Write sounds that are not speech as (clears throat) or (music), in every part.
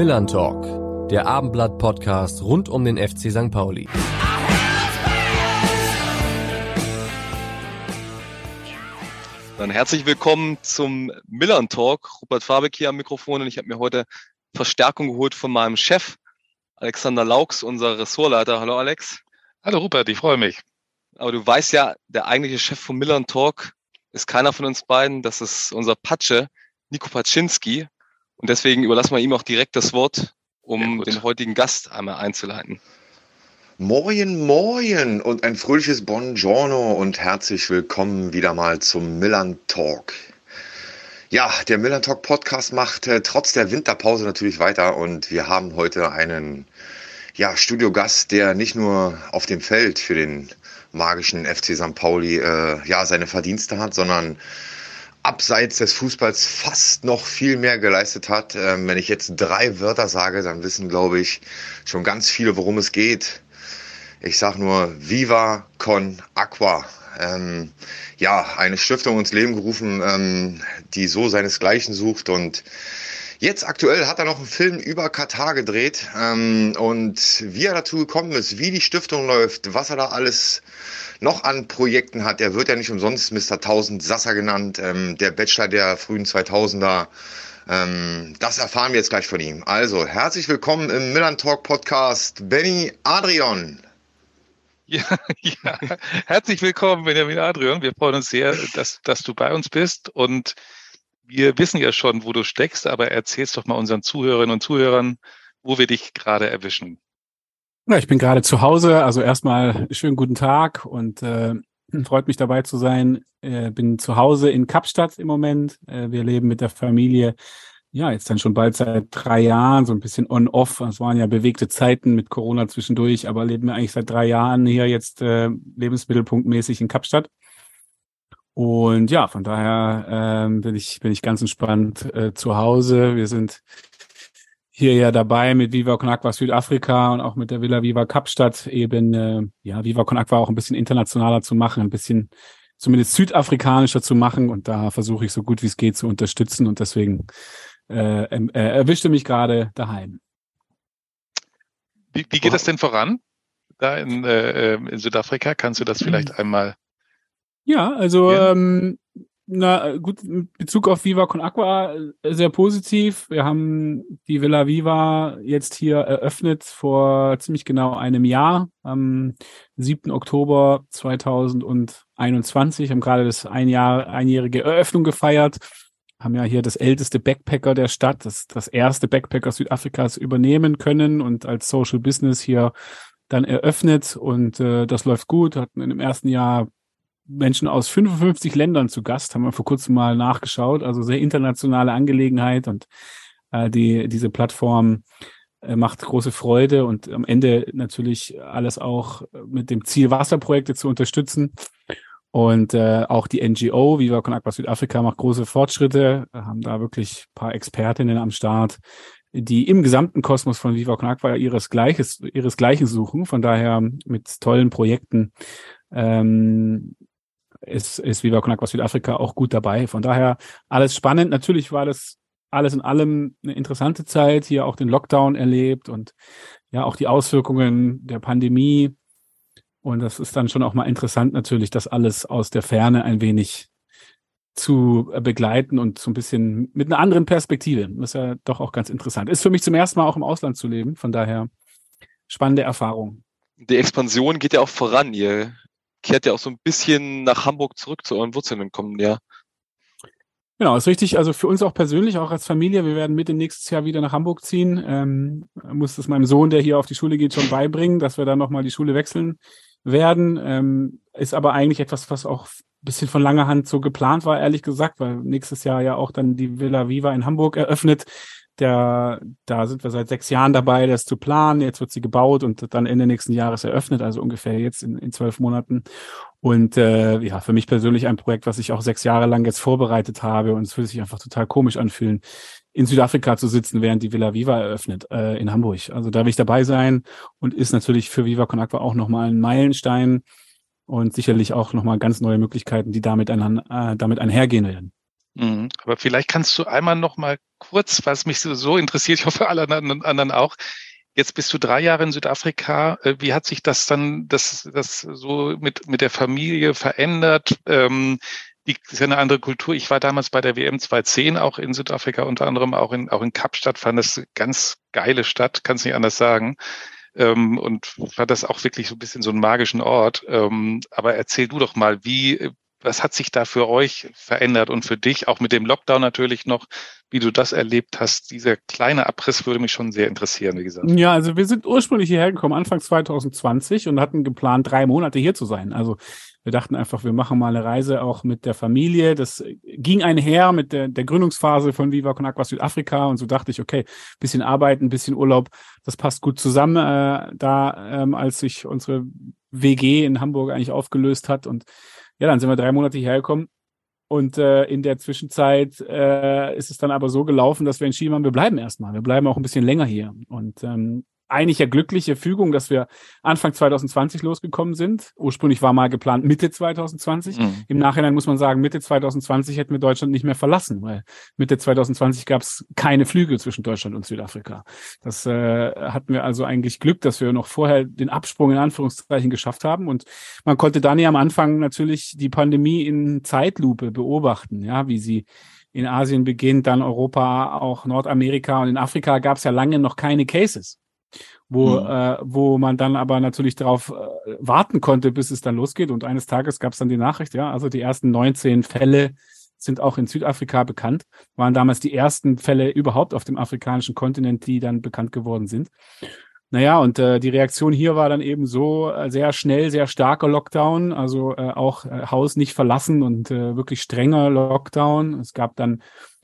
Millern Talk, der Abendblatt-Podcast rund um den FC St. Pauli. Dann herzlich willkommen zum Millern Talk. Rupert Fabeck hier am Mikrofon und ich habe mir heute Verstärkung geholt von meinem Chef, Alexander Laux, unser Ressortleiter. Hallo Alex. Hallo Rupert, ich freue mich. Aber du weißt ja, der eigentliche Chef vom Millern Talk ist keiner von uns beiden. Das ist unser Patsche, Nico Paczynski. Und deswegen überlassen wir ihm auch direkt das Wort, um den heutigen Gast einmal einzuleiten. Moin, moin und ein fröhliches Buongiorno und herzlich willkommen wieder mal zum Millern Talk. Ja, der Millern Talk Podcast macht äh, trotz der Winterpause natürlich weiter und wir haben heute einen ja, Studiogast, der nicht nur auf dem Feld für den magischen FC St. Pauli äh, ja, seine Verdienste hat, sondern abseits des Fußballs fast noch viel mehr geleistet hat. Ähm, wenn ich jetzt drei Wörter sage, dann wissen, glaube ich, schon ganz viele, worum es geht. Ich sage nur Viva con Aqua. Ähm, ja, eine Stiftung ins Leben gerufen, ähm, die so seinesgleichen sucht und Jetzt aktuell hat er noch einen Film über Katar gedreht ähm, und wie er dazu gekommen ist, wie die Stiftung läuft, was er da alles noch an Projekten hat. Er wird ja nicht umsonst Mr. 1000 Sasser genannt, ähm, der Bachelor der frühen 2000er. Ähm, das erfahren wir jetzt gleich von ihm. Also, herzlich willkommen im Milan Talk Podcast, Benny Adrian. Ja, (laughs) ja, herzlich willkommen, Benjamin Adrian. Wir freuen uns sehr, dass, dass du bei uns bist und wir wissen ja schon, wo du steckst, aber erzählst doch mal unseren Zuhörerinnen und Zuhörern, wo wir dich gerade erwischen. Ja, ich bin gerade zu Hause. Also erstmal schönen guten Tag und äh, freut mich dabei zu sein. Äh, bin zu Hause in Kapstadt im Moment. Äh, wir leben mit der Familie. Ja, jetzt dann schon bald seit drei Jahren, so ein bisschen on-off. Es waren ja bewegte Zeiten mit Corona zwischendurch, aber leben wir eigentlich seit drei Jahren hier jetzt äh, lebensmittelpunktmäßig in Kapstadt. Und ja, von daher ähm, bin ich bin ich ganz entspannt äh, zu Hause. Wir sind hier ja dabei mit Viva Con Aqua Südafrika und auch mit der Villa Viva Kapstadt eben äh, ja Viva Con Aqua auch ein bisschen internationaler zu machen, ein bisschen zumindest südafrikanischer zu machen und da versuche ich so gut wie es geht zu unterstützen und deswegen äh, äh, erwischte mich gerade daheim. Wie, wie geht das denn voran da in, äh, in Südafrika? Kannst du das vielleicht einmal ja, also ja. Ähm, na gut, mit Bezug auf Viva Con Aqua äh, sehr positiv. Wir haben die Villa Viva jetzt hier eröffnet vor ziemlich genau einem Jahr, am 7. Oktober 2021, haben gerade das ein Jahr, einjährige Eröffnung gefeiert, haben ja hier das älteste Backpacker der Stadt, das, das erste Backpacker Südafrikas übernehmen können und als Social Business hier dann eröffnet und äh, das läuft gut, hatten in dem ersten Jahr Menschen aus 55 Ländern zu Gast, haben wir vor kurzem mal nachgeschaut. Also sehr internationale Angelegenheit und äh, die, diese Plattform äh, macht große Freude und am Ende natürlich alles auch mit dem Ziel, Wasserprojekte zu unterstützen. Und äh, auch die NGO, Viva Con Aqua Südafrika, macht große Fortschritte, haben da wirklich paar Expertinnen am Start, die im gesamten Kosmos von Viva Con Aqua ihres ihresgleichen suchen. Von daher mit tollen Projekten ähm, ist, ist Viva Con Aqua Südafrika auch gut dabei. Von daher alles spannend. Natürlich war das alles in allem eine interessante Zeit, hier auch den Lockdown erlebt und ja auch die Auswirkungen der Pandemie. Und das ist dann schon auch mal interessant natürlich, das alles aus der Ferne ein wenig zu begleiten und so ein bisschen mit einer anderen Perspektive. Das ist ja doch auch ganz interessant. Ist für mich zum ersten Mal auch im Ausland zu leben. Von daher spannende Erfahrung. Die Expansion geht ja auch voran. Ihr kehrt ja auch so ein bisschen nach Hamburg zurück zu euren Wurzeln im kommenden Jahr. Genau, ist richtig. Also für uns auch persönlich, auch als Familie, wir werden Mitte nächstes Jahr wieder nach Hamburg ziehen. Ähm, muss es meinem Sohn, der hier auf die Schule geht, schon beibringen, dass wir dann nochmal die Schule wechseln werden. Ähm, ist aber eigentlich etwas, was auch ein bisschen von langer Hand so geplant war, ehrlich gesagt, weil nächstes Jahr ja auch dann die Villa Viva in Hamburg eröffnet. Der, da sind wir seit sechs Jahren dabei, das zu planen. Jetzt wird sie gebaut und dann Ende nächsten Jahres eröffnet, also ungefähr jetzt in, in zwölf Monaten. Und äh, ja, für mich persönlich ein Projekt, was ich auch sechs Jahre lang jetzt vorbereitet habe und es würde sich einfach total komisch anfühlen, in Südafrika zu sitzen, während die Villa Viva eröffnet äh, in Hamburg. Also da will ich dabei sein und ist natürlich für Viva Con Aqua auch nochmal ein Meilenstein und sicherlich auch nochmal ganz neue Möglichkeiten, die damit, ein, äh, damit einhergehen werden. Mhm. Aber vielleicht kannst du einmal noch mal kurz, was mich so, interessiert, ich hoffe alle anderen auch. Jetzt bist du drei Jahre in Südafrika. Äh, wie hat sich das dann, das, das so mit, mit der Familie verändert? Ähm, die ist ja eine andere Kultur. Ich war damals bei der WM 2010 auch in Südafrika, unter anderem auch in, auch in Kapstadt, fand das ganz geile Stadt, kann es nicht anders sagen. Ähm, und fand das auch wirklich so ein bisschen so einen magischen Ort. Ähm, aber erzähl du doch mal, wie, was hat sich da für euch verändert und für dich, auch mit dem Lockdown natürlich noch, wie du das erlebt hast? Dieser kleine Abriss würde mich schon sehr interessieren, wie gesagt. Ja, also wir sind ursprünglich hierher gekommen, Anfang 2020 und hatten geplant, drei Monate hier zu sein. Also wir dachten einfach, wir machen mal eine Reise auch mit der Familie. Das ging einher mit der, der Gründungsphase von Viva Con Aqua Südafrika und so dachte ich, okay, bisschen arbeiten, bisschen Urlaub, das passt gut zusammen, äh, da ähm, als sich unsere WG in Hamburg eigentlich aufgelöst hat und ja, dann sind wir drei Monate hierher gekommen. Und äh, in der Zwischenzeit äh, ist es dann aber so gelaufen, dass wir entschieden haben, wir bleiben erstmal. Wir bleiben auch ein bisschen länger hier. Und ähm, eigentlich ja glückliche Fügung, dass wir Anfang 2020 losgekommen sind. Ursprünglich war mal geplant Mitte 2020. Mhm. Im Nachhinein muss man sagen, Mitte 2020 hätten wir Deutschland nicht mehr verlassen, weil Mitte 2020 gab es keine Flüge zwischen Deutschland und Südafrika. Das äh, hatten wir also eigentlich Glück, dass wir noch vorher den Absprung in Anführungszeichen geschafft haben. Und man konnte dann ja am Anfang natürlich die Pandemie in Zeitlupe beobachten, ja, wie sie in Asien beginnt, dann Europa, auch Nordamerika und in Afrika gab es ja lange noch keine Cases wo, mhm. äh, wo man dann aber natürlich darauf äh, warten konnte, bis es dann losgeht. Und eines Tages gab es dann die Nachricht, ja, also die ersten 19 Fälle sind auch in Südafrika bekannt, waren damals die ersten Fälle überhaupt auf dem afrikanischen Kontinent, die dann bekannt geworden sind. Naja, und äh, die Reaktion hier war dann eben so äh, sehr schnell, sehr starker Lockdown, also äh, auch äh, Haus nicht verlassen und äh, wirklich strenger Lockdown. Es gab dann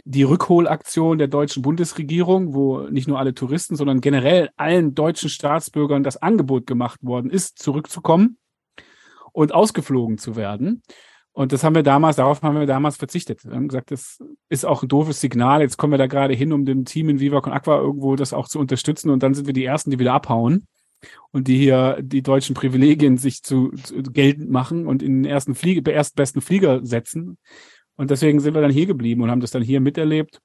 die Rückholaktion der deutschen Bundesregierung, wo nicht nur alle Touristen, sondern generell allen deutschen Staatsbürgern das Angebot gemacht worden ist, zurückzukommen und ausgeflogen zu werden. Und das haben wir damals, darauf haben wir damals verzichtet. Wir haben gesagt, das ist auch ein doofes Signal. Jetzt kommen wir da gerade hin, um dem Team in Viva Con Aqua irgendwo das auch zu unterstützen. Und dann sind wir die Ersten, die wieder abhauen und die hier die deutschen Privilegien sich zu, zu geltend machen und in den ersten Flieger, erstbesten Flieger setzen. Und deswegen sind wir dann hier geblieben und haben das dann hier miterlebt.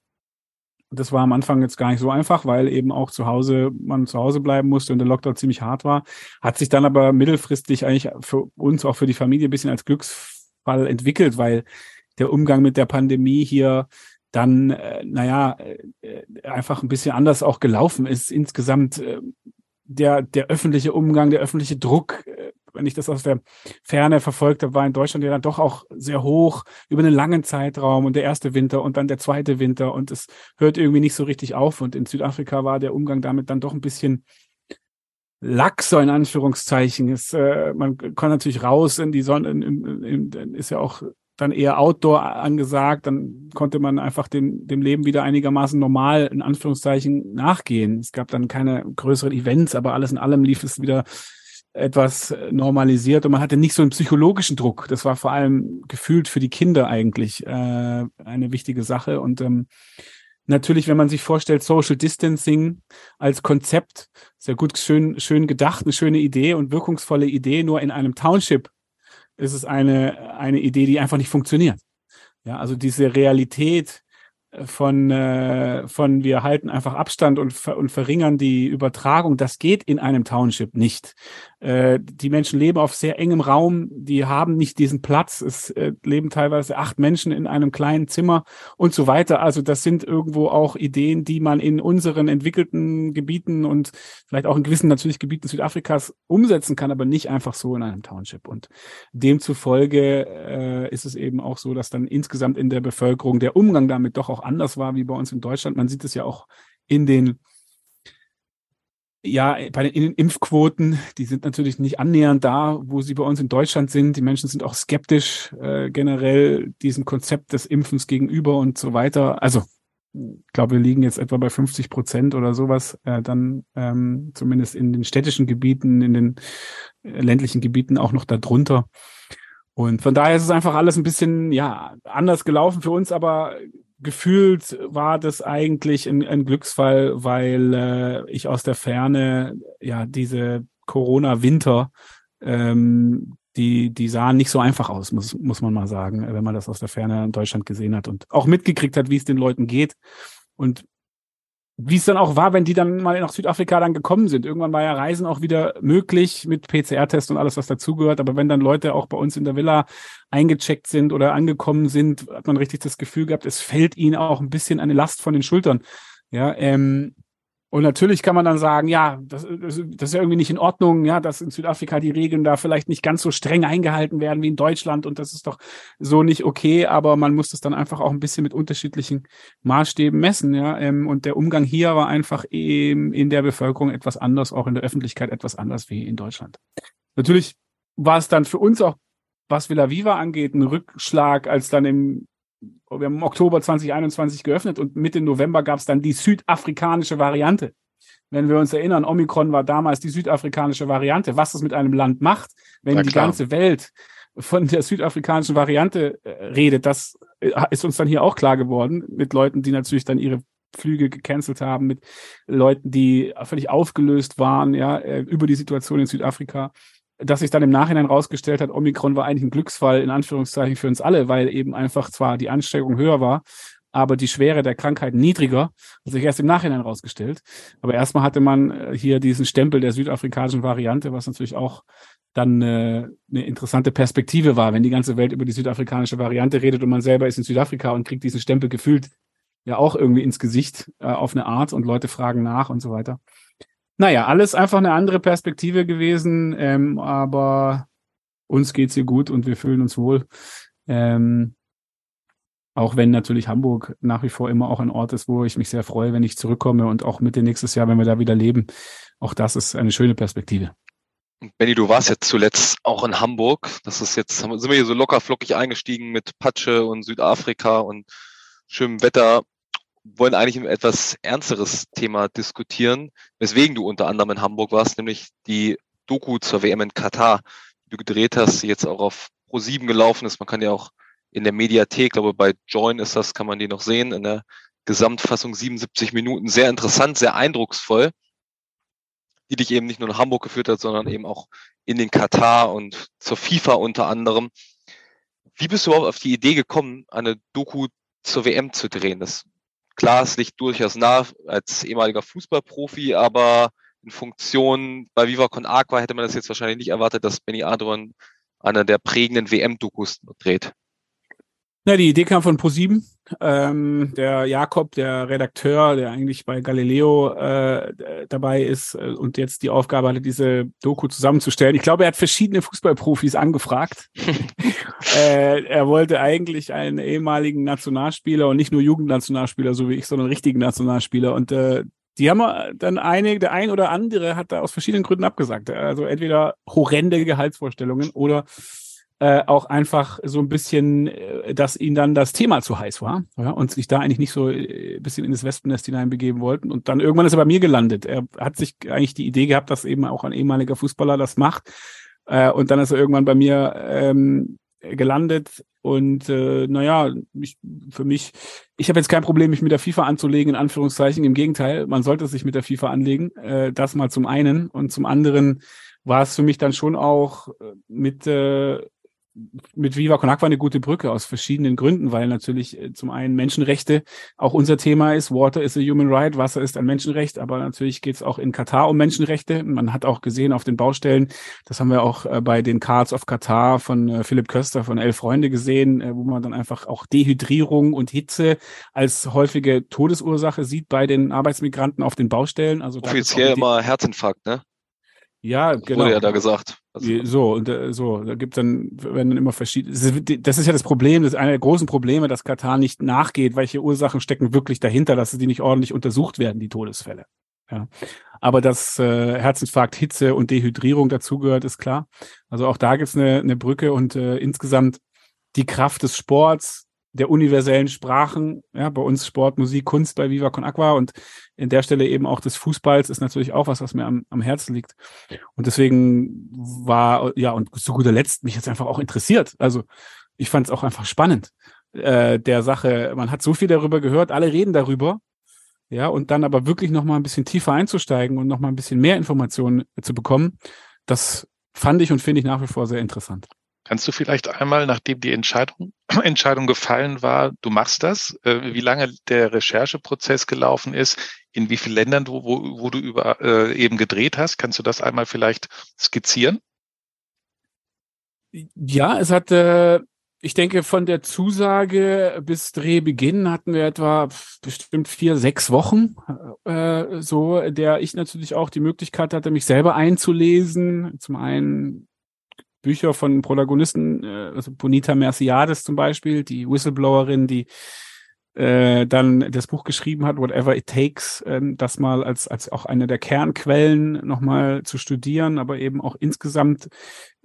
Das war am Anfang jetzt gar nicht so einfach, weil eben auch zu Hause, man zu Hause bleiben musste und der Lockdown ziemlich hart war. Hat sich dann aber mittelfristig eigentlich für uns, auch für die Familie, ein bisschen als Glücksfall entwickelt, weil der Umgang mit der Pandemie hier dann, äh, naja, äh, einfach ein bisschen anders auch gelaufen ist. Insgesamt äh, der, der öffentliche Umgang, der öffentliche Druck, äh, wenn ich das aus der Ferne verfolgt habe, war in Deutschland ja dann doch auch sehr hoch über einen langen Zeitraum und der erste Winter und dann der zweite Winter und es hört irgendwie nicht so richtig auf. Und in Südafrika war der Umgang damit dann doch ein bisschen laxer in Anführungszeichen. Es, äh, man kann natürlich raus in die Sonne, in, in, in, ist ja auch dann eher Outdoor angesagt, dann konnte man einfach dem, dem Leben wieder einigermaßen normal in Anführungszeichen nachgehen. Es gab dann keine größeren Events, aber alles in allem lief es wieder etwas normalisiert und man hatte nicht so einen psychologischen Druck. Das war vor allem gefühlt für die Kinder eigentlich äh, eine wichtige Sache. Und ähm, natürlich, wenn man sich vorstellt, Social Distancing als Konzept, sehr gut, schön, schön gedacht, eine schöne Idee und wirkungsvolle Idee, nur in einem Township ist es eine, eine Idee, die einfach nicht funktioniert. Ja, also diese Realität, von, äh, von wir halten einfach Abstand und, ver und verringern die Übertragung. Das geht in einem Township nicht. Äh, die Menschen leben auf sehr engem Raum, die haben nicht diesen Platz. Es äh, leben teilweise acht Menschen in einem kleinen Zimmer und so weiter. Also das sind irgendwo auch Ideen, die man in unseren entwickelten Gebieten und vielleicht auch in gewissen natürlich Gebieten Südafrikas umsetzen kann, aber nicht einfach so in einem Township. Und demzufolge äh, ist es eben auch so, dass dann insgesamt in der Bevölkerung der Umgang damit doch auch anders war wie bei uns in Deutschland. Man sieht es ja auch in den ja, bei den Impfquoten, die sind natürlich nicht annähernd da, wo sie bei uns in Deutschland sind. Die Menschen sind auch skeptisch äh, generell diesem Konzept des Impfens gegenüber und so weiter. Also ich glaube, wir liegen jetzt etwa bei 50 Prozent oder sowas, äh, dann ähm, zumindest in den städtischen Gebieten, in den äh, ländlichen Gebieten auch noch darunter. Und von daher ist es einfach alles ein bisschen ja anders gelaufen für uns, aber gefühlt war das eigentlich ein, ein Glücksfall, weil äh, ich aus der Ferne ja diese Corona-Winter, ähm, die, die sahen nicht so einfach aus, muss, muss man mal sagen, wenn man das aus der Ferne in Deutschland gesehen hat und auch mitgekriegt hat, wie es den Leuten geht. Und wie es dann auch war, wenn die dann mal nach Südafrika dann gekommen sind. Irgendwann war ja Reisen auch wieder möglich mit PCR-Test und alles, was dazugehört. Aber wenn dann Leute auch bei uns in der Villa eingecheckt sind oder angekommen sind, hat man richtig das Gefühl gehabt, es fällt ihnen auch ein bisschen eine Last von den Schultern. Ja, ähm, und natürlich kann man dann sagen, ja, das, das, ist ja irgendwie nicht in Ordnung, ja, dass in Südafrika die Regeln da vielleicht nicht ganz so streng eingehalten werden wie in Deutschland und das ist doch so nicht okay, aber man muss das dann einfach auch ein bisschen mit unterschiedlichen Maßstäben messen, ja. Ähm, und der Umgang hier war einfach eben in der Bevölkerung etwas anders, auch in der Öffentlichkeit etwas anders wie in Deutschland. Natürlich war es dann für uns auch, was Villa Viva angeht, ein Rückschlag, als dann im wir haben im Oktober 2021 geöffnet und Mitte November gab es dann die südafrikanische Variante. Wenn wir uns erinnern, Omikron war damals die südafrikanische Variante. Was das mit einem Land macht, wenn Na, die ganze Welt von der südafrikanischen Variante äh, redet, das äh, ist uns dann hier auch klar geworden mit Leuten, die natürlich dann ihre Flüge gecancelt haben, mit Leuten, die völlig aufgelöst waren, ja, äh, über die Situation in Südafrika dass sich dann im Nachhinein rausgestellt hat, Omikron war eigentlich ein Glücksfall in Anführungszeichen für uns alle, weil eben einfach zwar die Ansteckung höher war, aber die Schwere der Krankheit niedriger, hat sich erst im Nachhinein rausgestellt. Aber erstmal hatte man äh, hier diesen Stempel der südafrikanischen Variante, was natürlich auch dann äh, eine interessante Perspektive war, wenn die ganze Welt über die südafrikanische Variante redet und man selber ist in Südafrika und kriegt diesen Stempel gefühlt ja auch irgendwie ins Gesicht äh, auf eine Art und Leute fragen nach und so weiter. Naja, alles einfach eine andere Perspektive gewesen, ähm, aber uns geht's hier gut und wir fühlen uns wohl. Ähm, auch wenn natürlich Hamburg nach wie vor immer auch ein Ort ist, wo ich mich sehr freue, wenn ich zurückkomme und auch Mitte nächstes Jahr, wenn wir da wieder leben. Auch das ist eine schöne Perspektive. Benny, du warst jetzt zuletzt auch in Hamburg. Das ist jetzt, sind wir hier so locker flockig eingestiegen mit Patsche und Südafrika und schönem Wetter wollen eigentlich ein etwas ernsteres Thema diskutieren, weswegen du unter anderem in Hamburg warst, nämlich die Doku zur WM in Katar, die du gedreht hast, die jetzt auch auf Pro7 gelaufen ist. Man kann ja auch in der Mediathek, glaube bei Join ist das, kann man die noch sehen, in der Gesamtfassung 77 Minuten. Sehr interessant, sehr eindrucksvoll, die dich eben nicht nur nach Hamburg geführt hat, sondern eben auch in den Katar und zur FIFA unter anderem. Wie bist du überhaupt auf die Idee gekommen, eine Doku zur WM zu drehen? Das Klar, es liegt durchaus nah als ehemaliger Fußballprofi, aber in Funktion bei Viva Con Aqua hätte man das jetzt wahrscheinlich nicht erwartet, dass Benny Adrian einer der prägenden WM-Dokus dreht. Na, die Idee kam von ProSieben. Ähm, der Jakob, der Redakteur, der eigentlich bei Galileo äh, dabei ist äh, und jetzt die Aufgabe hatte, diese Doku zusammenzustellen. Ich glaube, er hat verschiedene Fußballprofis angefragt. (laughs) äh, er wollte eigentlich einen ehemaligen Nationalspieler und nicht nur Jugendnationalspieler, so wie ich, sondern richtigen Nationalspieler. Und äh, die haben dann einige, der ein oder andere hat da aus verschiedenen Gründen abgesagt. Also entweder horrende Gehaltsvorstellungen oder äh, auch einfach so ein bisschen, äh, dass ihnen dann das Thema zu heiß war ja, und sich da eigentlich nicht so äh, ein bisschen in das Wespennest hineinbegeben wollten. Und dann irgendwann ist er bei mir gelandet. Er hat sich eigentlich die Idee gehabt, dass eben auch ein ehemaliger Fußballer das macht. Äh, und dann ist er irgendwann bei mir ähm, gelandet. Und äh, naja, ich, für mich, ich habe jetzt kein Problem, mich mit der FIFA anzulegen, in Anführungszeichen. Im Gegenteil, man sollte sich mit der FIFA anlegen. Äh, das mal zum einen. Und zum anderen war es für mich dann schon auch äh, mit äh, mit Viva Con Agua eine gute Brücke aus verschiedenen Gründen, weil natürlich äh, zum einen Menschenrechte auch unser Thema ist. Water is a human right, Wasser ist ein Menschenrecht, aber natürlich geht es auch in Katar um Menschenrechte. Man hat auch gesehen auf den Baustellen, das haben wir auch äh, bei den Cards of Katar von äh, Philipp Köster von Elf Freunde gesehen, wo man dann einfach auch Dehydrierung und Hitze als häufige Todesursache sieht bei den Arbeitsmigranten auf den Baustellen. Also offiziell immer Herzinfarkt, ne? Ja, das genau. Wurde ja da gesagt. Also, so, und äh, so, da gibt dann, werden dann immer verschiedene. Das ist ja das Problem, das ist einer der großen Probleme, dass Katar nicht nachgeht, welche Ursachen stecken wirklich dahinter, dass die nicht ordentlich untersucht werden, die Todesfälle. Ja. Aber dass äh, Herzinfarkt, Hitze und Dehydrierung dazugehört, ist klar. Also auch da gibt's eine, eine Brücke und äh, insgesamt die Kraft des Sports, der universellen Sprachen, ja, bei uns Sport, Musik, Kunst bei Viva Con Aqua und in der Stelle eben auch des Fußballs ist natürlich auch was, was mir am, am Herzen liegt. Und deswegen war, ja, und zu guter Letzt mich jetzt einfach auch interessiert. Also ich fand es auch einfach spannend, äh, der Sache. Man hat so viel darüber gehört, alle reden darüber. Ja, und dann aber wirklich nochmal ein bisschen tiefer einzusteigen und nochmal ein bisschen mehr Informationen zu bekommen, das fand ich und finde ich nach wie vor sehr interessant. Kannst du vielleicht einmal, nachdem die Entscheidung, (clears throat) Entscheidung gefallen war, du machst das, äh, wie lange der Rechercheprozess gelaufen ist, in wie vielen Ländern du, wo, wo du über äh, eben gedreht hast, kannst du das einmal vielleicht skizzieren? Ja, es hat, äh, ich denke, von der Zusage bis Drehbeginn hatten wir etwa bestimmt vier, sechs Wochen, äh, so, der ich natürlich auch die Möglichkeit hatte, mich selber einzulesen. Zum einen Bücher von Protagonisten, äh, also Bonita Merciades zum Beispiel, die Whistleblowerin, die äh, dann das Buch geschrieben hat, Whatever It Takes, äh, das mal als, als auch eine der Kernquellen nochmal zu studieren, aber eben auch insgesamt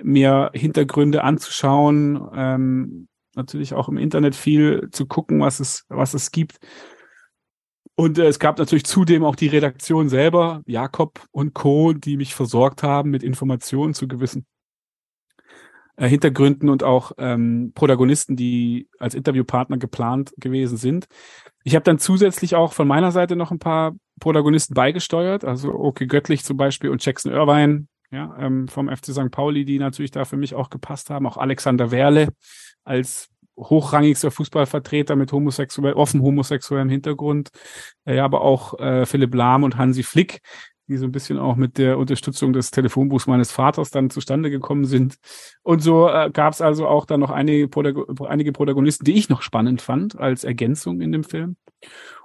mir Hintergründe anzuschauen, ähm, natürlich auch im Internet viel zu gucken, was es, was es gibt. Und äh, es gab natürlich zudem auch die Redaktion selber, Jakob und Co., die mich versorgt haben mit Informationen zu gewissen äh, Hintergründen und auch ähm, Protagonisten, die als Interviewpartner geplant gewesen sind. Ich habe dann zusätzlich auch von meiner Seite noch ein paar Protagonisten beigesteuert, also Oke Göttlich zum Beispiel und Jackson Irvine, ja, ähm, vom FC St. Pauli, die natürlich da für mich auch gepasst haben. Auch Alexander Werle als hochrangigster Fußballvertreter mit homosexuell, offen homosexuellem Hintergrund, äh, aber auch äh, Philipp Lahm und Hansi Flick, die so ein bisschen auch mit der Unterstützung des Telefonbuchs meines Vaters dann zustande gekommen sind. Und so äh, gab es also auch dann noch einige, Protago einige Protagonisten, die ich noch spannend fand als Ergänzung in dem Film.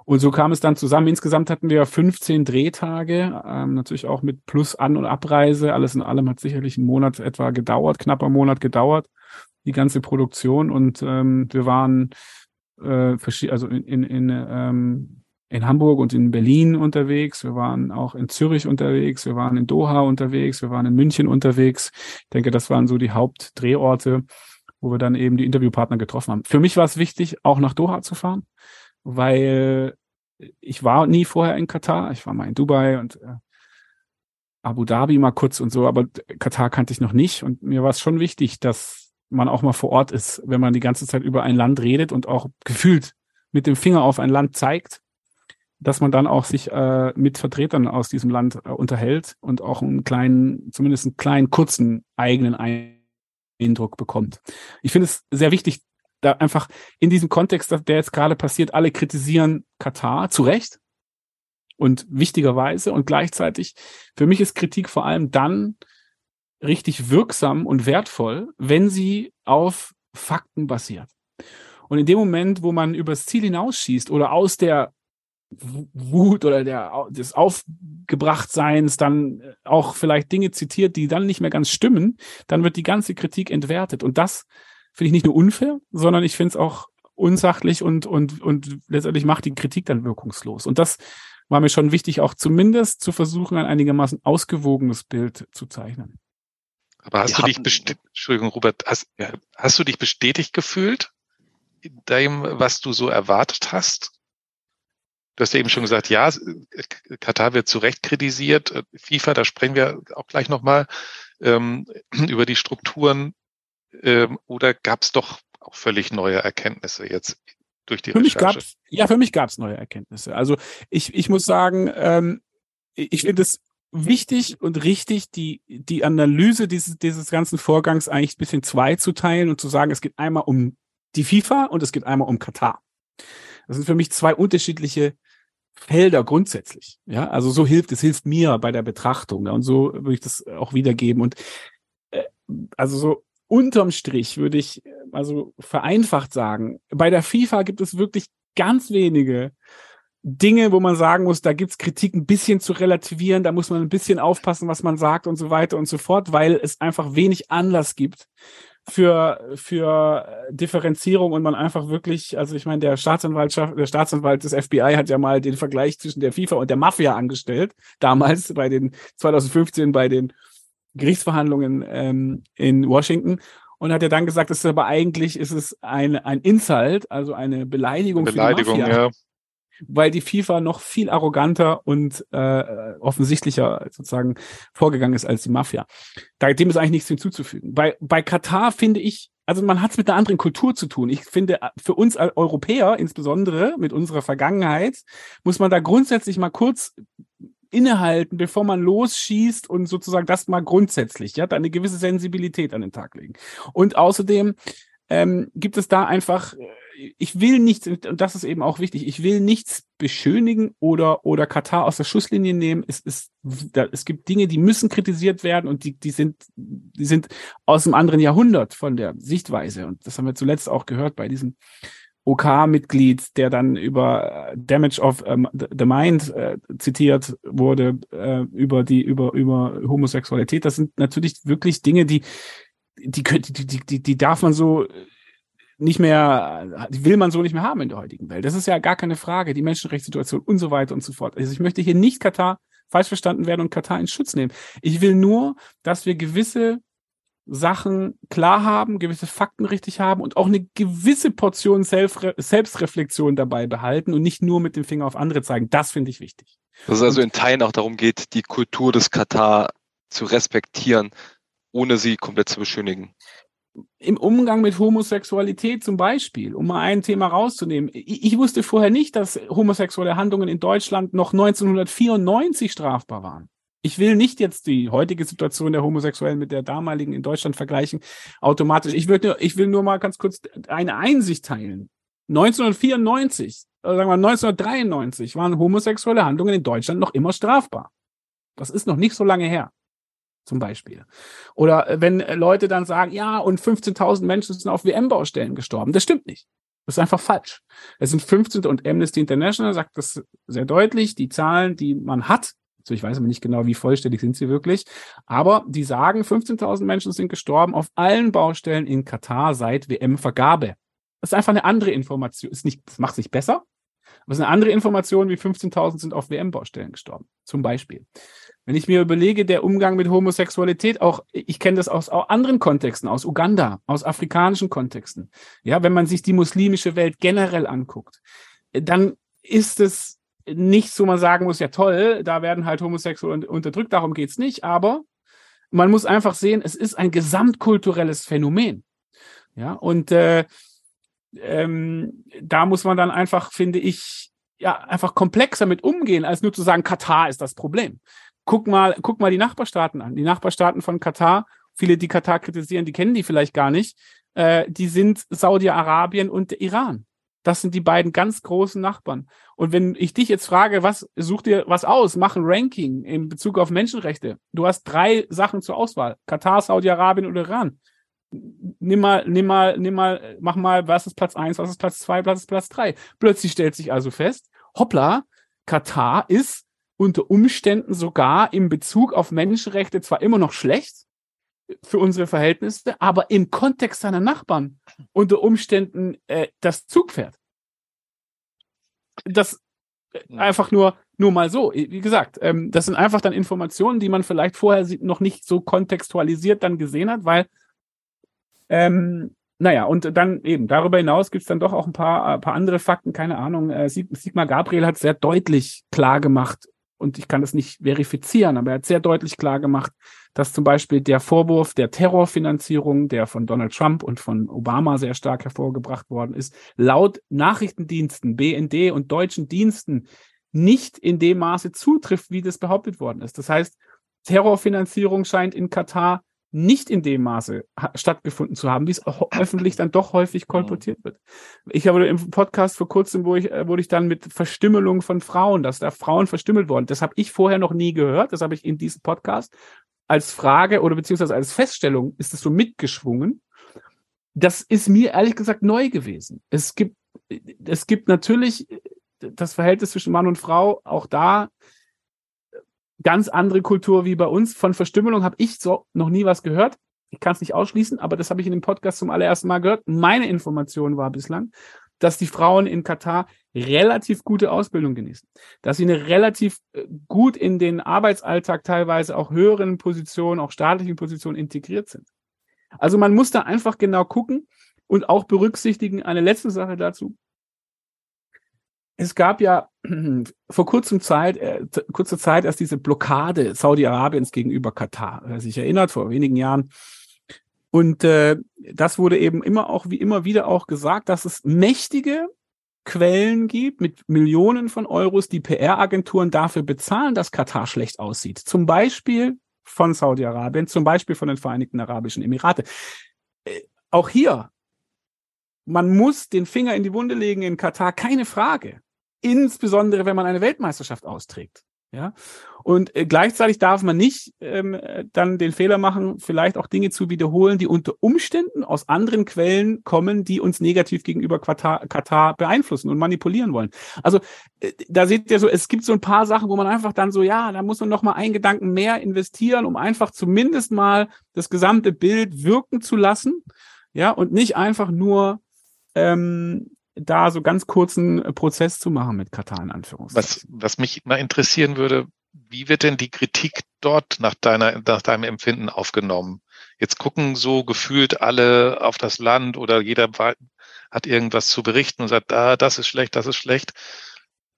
Und so kam es dann zusammen. Insgesamt hatten wir 15 Drehtage, ähm, natürlich auch mit Plus An- und Abreise. Alles in allem hat sicherlich einen Monat etwa gedauert, knapper Monat gedauert, die ganze Produktion. Und ähm, wir waren äh, also in, in, in ähm, in Hamburg und in Berlin unterwegs, wir waren auch in Zürich unterwegs, wir waren in Doha unterwegs, wir waren in München unterwegs. Ich denke, das waren so die Hauptdrehorte, wo wir dann eben die Interviewpartner getroffen haben. Für mich war es wichtig, auch nach Doha zu fahren, weil ich war nie vorher in Katar. Ich war mal in Dubai und äh, Abu Dhabi mal kurz und so, aber Katar kannte ich noch nicht. Und mir war es schon wichtig, dass man auch mal vor Ort ist, wenn man die ganze Zeit über ein Land redet und auch gefühlt mit dem Finger auf ein Land zeigt dass man dann auch sich äh, mit Vertretern aus diesem Land äh, unterhält und auch einen kleinen, zumindest einen kleinen, kurzen eigenen Eindruck bekommt. Ich finde es sehr wichtig, da einfach in diesem Kontext, der jetzt gerade passiert, alle kritisieren Katar, zu Recht und wichtigerweise und gleichzeitig, für mich ist Kritik vor allem dann richtig wirksam und wertvoll, wenn sie auf Fakten basiert. Und in dem Moment, wo man übers Ziel hinausschießt oder aus der Wut oder der, des Aufgebrachtseins dann auch vielleicht Dinge zitiert, die dann nicht mehr ganz stimmen, dann wird die ganze Kritik entwertet. Und das finde ich nicht nur unfair, sondern ich finde es auch unsachlich und, und, und letztendlich macht die Kritik dann wirkungslos. Und das war mir schon wichtig, auch zumindest zu versuchen, ein einigermaßen ausgewogenes Bild zu zeichnen. Aber hast Wir du dich bestätigt, Entschuldigung, Robert, hast, ja, hast du dich bestätigt gefühlt in dem, was du so erwartet hast? Du hast ja eben schon gesagt, ja, Katar wird zu Recht kritisiert. FIFA, da sprechen wir auch gleich nochmal ähm, (clears throat) über die Strukturen. Ähm, oder gab es doch auch völlig neue Erkenntnisse jetzt durch die für Recherche? Mich gab's, ja, für mich gab es neue Erkenntnisse. Also ich, ich muss sagen, ähm, ich finde es wichtig und richtig, die, die Analyse dieses, dieses ganzen Vorgangs eigentlich ein bisschen zwei zu teilen und zu sagen, es geht einmal um die FIFA und es geht einmal um Katar. Das sind für mich zwei unterschiedliche Felder grundsätzlich. Ja, also so hilft es, hilft mir bei der Betrachtung. Ja, und so würde ich das auch wiedergeben. Und äh, also so unterm Strich würde ich also vereinfacht sagen, bei der FIFA gibt es wirklich ganz wenige Dinge, wo man sagen muss, da gibt's Kritik ein bisschen zu relativieren, da muss man ein bisschen aufpassen, was man sagt und so weiter und so fort, weil es einfach wenig Anlass gibt für, für Differenzierung und man einfach wirklich, also ich meine, der Staatsanwaltschaft, der Staatsanwalt des FBI hat ja mal den Vergleich zwischen der FIFA und der Mafia angestellt, damals bei den 2015 bei den Gerichtsverhandlungen ähm, in Washington und hat ja dann gesagt, es ist aber eigentlich ist es ein, ein Insult, also eine Beleidigung, Beleidigung für die Mafia. Ja weil die FIFA noch viel arroganter und äh, offensichtlicher sozusagen vorgegangen ist als die Mafia. Da, dem ist eigentlich nichts hinzuzufügen. Bei, bei Katar finde ich, also man hat es mit einer anderen Kultur zu tun. Ich finde, für uns als Europäer, insbesondere mit unserer Vergangenheit, muss man da grundsätzlich mal kurz innehalten, bevor man losschießt und sozusagen das mal grundsätzlich, ja, da eine gewisse Sensibilität an den Tag legen. Und außerdem ähm, gibt es da einfach, äh, ich will nichts, und das ist eben auch wichtig, ich will nichts beschönigen oder, oder Katar aus der Schusslinie nehmen. Es, ist, da, es gibt Dinge, die müssen kritisiert werden und die, die sind, die sind aus einem anderen Jahrhundert von der Sichtweise. Und das haben wir zuletzt auch gehört bei diesem OK-Mitglied, der dann über äh, Damage of ähm, the Mind äh, zitiert wurde, äh, über die, über, über Homosexualität. Das sind natürlich wirklich Dinge, die, die, die, die, die, die darf man so nicht mehr, die will man so nicht mehr haben in der heutigen Welt. Das ist ja gar keine Frage, die Menschenrechtssituation und so weiter und so fort. Also ich möchte hier nicht Katar falsch verstanden werden und Katar in Schutz nehmen. Ich will nur, dass wir gewisse Sachen klar haben, gewisse Fakten richtig haben und auch eine gewisse Portion Selbstre Selbstreflexion dabei behalten und nicht nur mit dem Finger auf andere zeigen. Das finde ich wichtig. Dass es also in Teilen auch darum geht, die Kultur des Katar zu respektieren, ohne sie komplett zu beschönigen. Im Umgang mit Homosexualität zum Beispiel, um mal ein Thema rauszunehmen. Ich, ich wusste vorher nicht, dass homosexuelle Handlungen in Deutschland noch 1994 strafbar waren ich will nicht jetzt die heutige Situation der Homosexuellen mit der damaligen in Deutschland vergleichen, automatisch. Ich, würde, ich will nur mal ganz kurz eine Einsicht teilen. 1994, oder sagen wir 1993, waren homosexuelle Handlungen in Deutschland noch immer strafbar. Das ist noch nicht so lange her. Zum Beispiel. Oder äh, wenn Leute dann sagen, ja, und 15.000 Menschen sind auf WM-Baustellen gestorben. Das stimmt nicht. Das ist einfach falsch. Es sind 15 und Amnesty International sagt das sehr deutlich. Die Zahlen, die man hat, also ich weiß aber nicht genau, wie vollständig sind sie wirklich. Aber die sagen, 15.000 Menschen sind gestorben auf allen Baustellen in Katar seit WM-Vergabe. Das ist einfach eine andere Information. Ist nicht, das macht sich besser. Aber es ist eine andere Information, wie 15.000 sind auf WM-Baustellen gestorben. Zum Beispiel. Wenn ich mir überlege, der Umgang mit Homosexualität, auch, ich kenne das aus anderen Kontexten, aus Uganda, aus afrikanischen Kontexten. Ja, wenn man sich die muslimische Welt generell anguckt, dann ist es nicht so man sagen muss, ja toll, da werden halt Homosexuelle unterdrückt, darum geht's nicht, aber man muss einfach sehen, es ist ein gesamtkulturelles Phänomen. Ja, und äh, ähm, da muss man dann einfach, finde ich, ja, einfach komplexer mit umgehen, als nur zu sagen, Katar ist das Problem. Guck mal, guck mal die Nachbarstaaten an. Die Nachbarstaaten von Katar, viele, die Katar kritisieren, die kennen die vielleicht gar nicht. Äh, die sind Saudi-Arabien und der Iran. Das sind die beiden ganz großen Nachbarn. Und wenn ich dich jetzt frage, was such dir was aus, mach ein Ranking in Bezug auf Menschenrechte. Du hast drei Sachen zur Auswahl: Katar, Saudi-Arabien oder Iran. Nimm mal, nimm mal, nimm mal, mach mal, was ist Platz eins, was ist Platz zwei, was ist Platz drei. Plötzlich stellt sich also fest, hoppla, Katar ist unter Umständen sogar im Bezug auf Menschenrechte zwar immer noch schlecht, für unsere Verhältnisse, aber im Kontext seiner Nachbarn unter Umständen äh, das Zugpferd. Das äh, einfach nur, nur mal so. Wie gesagt, ähm, das sind einfach dann Informationen, die man vielleicht vorher noch nicht so kontextualisiert dann gesehen hat, weil, ähm, naja, und dann eben, darüber hinaus gibt es dann doch auch ein paar, ein paar andere Fakten, keine Ahnung. Äh, Sigmar Gabriel hat sehr deutlich klar gemacht, und ich kann das nicht verifizieren, aber er hat sehr deutlich klar gemacht, dass zum Beispiel der Vorwurf der Terrorfinanzierung, der von Donald Trump und von Obama sehr stark hervorgebracht worden ist, laut Nachrichtendiensten, BND und deutschen Diensten nicht in dem Maße zutrifft, wie das behauptet worden ist. Das heißt, Terrorfinanzierung scheint in Katar nicht in dem Maße stattgefunden zu haben, wie es (laughs) öffentlich dann doch häufig kolportiert wird. Ich habe im Podcast vor kurzem, wo ich, äh, wurde ich dann mit Verstümmelung von Frauen, dass da Frauen verstümmelt wurden. Das habe ich vorher noch nie gehört. Das habe ich in diesem Podcast als Frage oder beziehungsweise als Feststellung ist es so mitgeschwungen. Das ist mir ehrlich gesagt neu gewesen. Es gibt, es gibt natürlich das Verhältnis zwischen Mann und Frau auch da ganz andere Kultur wie bei uns. Von Verstümmelung habe ich so noch nie was gehört. Ich kann es nicht ausschließen, aber das habe ich in dem Podcast zum allerersten Mal gehört. Meine Information war bislang, dass die Frauen in Katar relativ gute Ausbildung genießen, dass sie eine relativ äh, gut in den Arbeitsalltag teilweise auch höheren Positionen, auch staatlichen Positionen integriert sind. Also man muss da einfach genau gucken und auch berücksichtigen, eine letzte Sache dazu, es gab ja (clears throat) vor kurzem Zeit, äh, kurzer Zeit erst diese Blockade Saudi-Arabiens gegenüber Katar, wer sich erinnert, vor wenigen Jahren. Und äh, das wurde eben immer auch wie immer wieder auch gesagt, dass es mächtige Quellen gibt mit Millionen von Euros, die PR-Agenturen dafür bezahlen, dass Katar schlecht aussieht. Zum Beispiel von Saudi-Arabien, zum Beispiel von den Vereinigten Arabischen Emirate. Äh, auch hier, man muss den Finger in die Wunde legen in Katar, keine Frage. Insbesondere, wenn man eine Weltmeisterschaft austrägt. Ja, und äh, gleichzeitig darf man nicht ähm, dann den Fehler machen, vielleicht auch Dinge zu wiederholen, die unter Umständen aus anderen Quellen kommen, die uns negativ gegenüber Katar, Katar beeinflussen und manipulieren wollen. Also äh, da seht ihr so, es gibt so ein paar Sachen, wo man einfach dann so, ja, da muss man noch mal einen Gedanken mehr investieren, um einfach zumindest mal das gesamte Bild wirken zu lassen, ja, und nicht einfach nur ähm, da so ganz kurzen äh, Prozess zu machen mit Katar in Anführungszeichen. Was, was mich mal interessieren würde, wie wird denn die Kritik dort nach deiner, nach deinem Empfinden aufgenommen? Jetzt gucken so gefühlt alle auf das Land oder jeder hat irgendwas zu berichten und sagt, ah, das ist schlecht, das ist schlecht.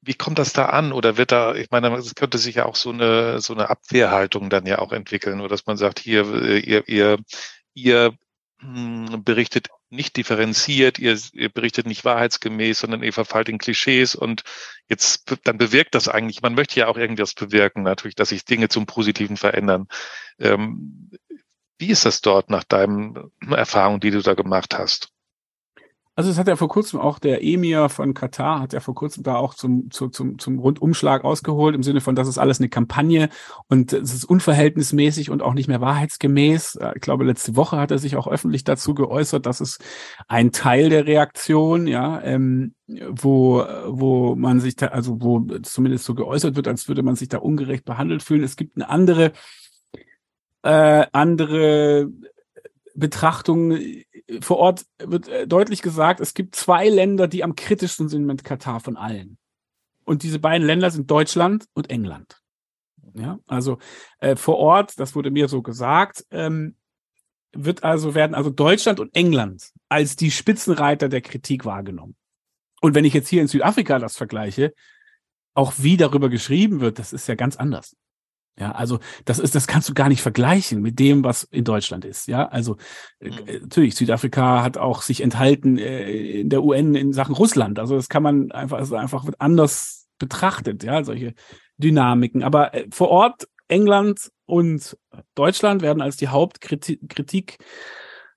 Wie kommt das da an? Oder wird da, ich meine, es könnte sich ja auch so eine, so eine Abwehrhaltung dann ja auch entwickeln, oder dass man sagt, hier, äh, ihr, ihr, ihr berichtet nicht differenziert, ihr, ihr berichtet nicht wahrheitsgemäß, sondern ihr verfallt in Klischees und jetzt dann bewirkt das eigentlich, man möchte ja auch irgendwas bewirken, natürlich, dass sich Dinge zum Positiven verändern. Ähm, wie ist das dort nach deinen Erfahrungen, die du da gemacht hast? Also es hat ja vor kurzem auch der Emir von Katar hat ja vor kurzem da auch zum, zu, zum, zum Rundumschlag ausgeholt, im Sinne von, das ist alles eine Kampagne und es ist unverhältnismäßig und auch nicht mehr wahrheitsgemäß. Ich glaube, letzte Woche hat er sich auch öffentlich dazu geäußert, dass es ein Teil der Reaktion, ja, ähm, wo, wo man sich da, also wo zumindest so geäußert wird, als würde man sich da ungerecht behandelt fühlen. Es gibt eine andere, äh, andere Betrachtung vor Ort wird äh, deutlich gesagt, es gibt zwei Länder, die am kritischsten sind mit Katar von allen. Und diese beiden Länder sind Deutschland und England. Ja, also äh, vor Ort, das wurde mir so gesagt, ähm, wird also werden also Deutschland und England als die Spitzenreiter der Kritik wahrgenommen. Und wenn ich jetzt hier in Südafrika das vergleiche, auch wie darüber geschrieben wird, das ist ja ganz anders. Ja, also das ist, das kannst du gar nicht vergleichen mit dem, was in Deutschland ist. Ja, also äh, mhm. Natürlich Südafrika hat auch sich enthalten äh, in der UN in Sachen Russland. Also das kann man einfach, also einfach wird anders betrachtet. Ja, solche Dynamiken. Aber äh, vor Ort England und Deutschland werden als die Hauptkritik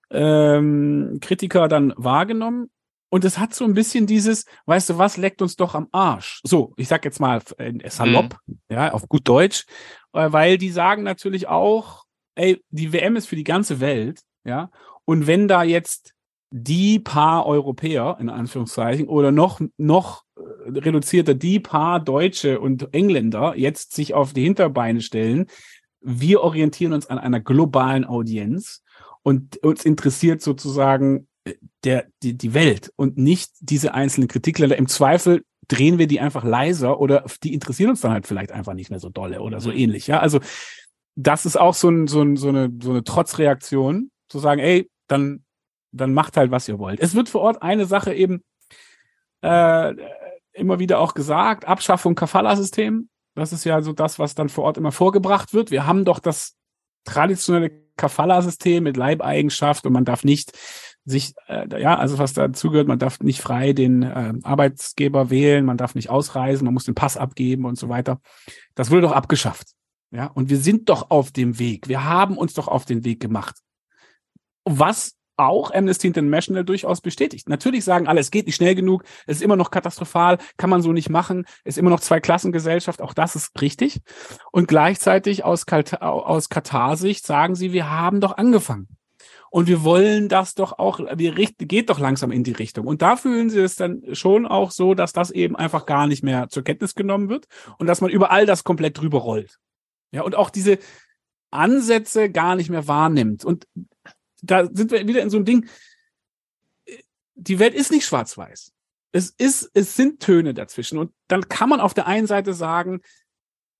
ähm, Kritiker dann wahrgenommen. Und es hat so ein bisschen dieses, weißt du was, leckt uns doch am Arsch. So, ich sag jetzt mal äh, salopp, mhm. ja, auf gut Deutsch, äh, weil die sagen natürlich auch, ey, die WM ist für die ganze Welt, ja. Und wenn da jetzt die paar Europäer, in Anführungszeichen, oder noch, noch äh, reduzierter die paar Deutsche und Engländer jetzt sich auf die Hinterbeine stellen, wir orientieren uns an einer globalen Audienz und uns interessiert sozusagen der, die, die Welt und nicht diese einzelnen Kritikländer. Im Zweifel drehen wir die einfach leiser oder die interessieren uns dann halt vielleicht einfach nicht mehr so dolle oder so mhm. ähnlich. Ja, also das ist auch so, ein, so, ein, so, eine, so eine Trotzreaktion, zu sagen, ey, dann, dann macht halt, was ihr wollt. Es wird vor Ort eine Sache eben äh, immer wieder auch gesagt, Abschaffung Kafala-System. Das ist ja so das, was dann vor Ort immer vorgebracht wird. Wir haben doch das traditionelle Kafala-System mit Leibeigenschaft und man darf nicht sich, äh, ja, also was dazu gehört, man darf nicht frei den äh, Arbeitsgeber wählen, man darf nicht ausreisen, man muss den Pass abgeben und so weiter. Das wurde doch abgeschafft. Ja, und wir sind doch auf dem Weg. Wir haben uns doch auf den Weg gemacht. Was auch Amnesty International durchaus bestätigt. Natürlich sagen alle, es geht nicht schnell genug, es ist immer noch katastrophal, kann man so nicht machen, es ist immer noch Zweiklassengesellschaft, auch das ist richtig. Und gleichzeitig aus, aus Katar-Sicht sagen sie, wir haben doch angefangen. Und wir wollen das doch auch, wir richten, geht doch langsam in die Richtung. Und da fühlen sie es dann schon auch so, dass das eben einfach gar nicht mehr zur Kenntnis genommen wird und dass man über all das komplett drüber rollt. Ja, und auch diese Ansätze gar nicht mehr wahrnimmt. Und da sind wir wieder in so einem Ding. Die Welt ist nicht schwarz-weiß. Es ist, es sind Töne dazwischen. Und dann kann man auf der einen Seite sagen,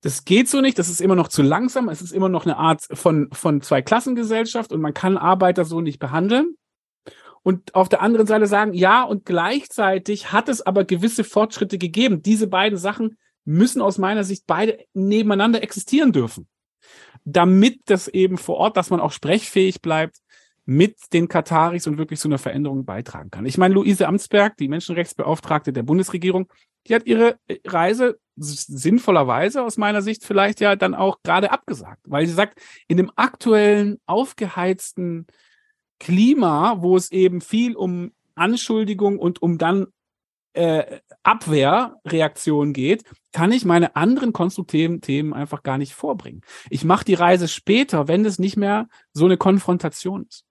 das geht so nicht, das ist immer noch zu langsam, es ist immer noch eine Art von, von Zwei-Klassengesellschaft und man kann Arbeiter so nicht behandeln. Und auf der anderen Seite sagen, ja, und gleichzeitig hat es aber gewisse Fortschritte gegeben. Diese beiden Sachen müssen aus meiner Sicht beide nebeneinander existieren dürfen. Damit das eben vor Ort, dass man auch sprechfähig bleibt, mit den Kataris und wirklich zu einer Veränderung beitragen kann. Ich meine, Luise Amtsberg, die Menschenrechtsbeauftragte der Bundesregierung, die hat ihre Reise sinnvollerweise aus meiner Sicht vielleicht ja dann auch gerade abgesagt, weil sie sagt, in dem aktuellen aufgeheizten Klima, wo es eben viel um Anschuldigung und um dann äh, Abwehrreaktion geht, kann ich meine anderen konstruktiven Themen einfach gar nicht vorbringen. Ich mache die Reise später, wenn es nicht mehr so eine Konfrontation ist.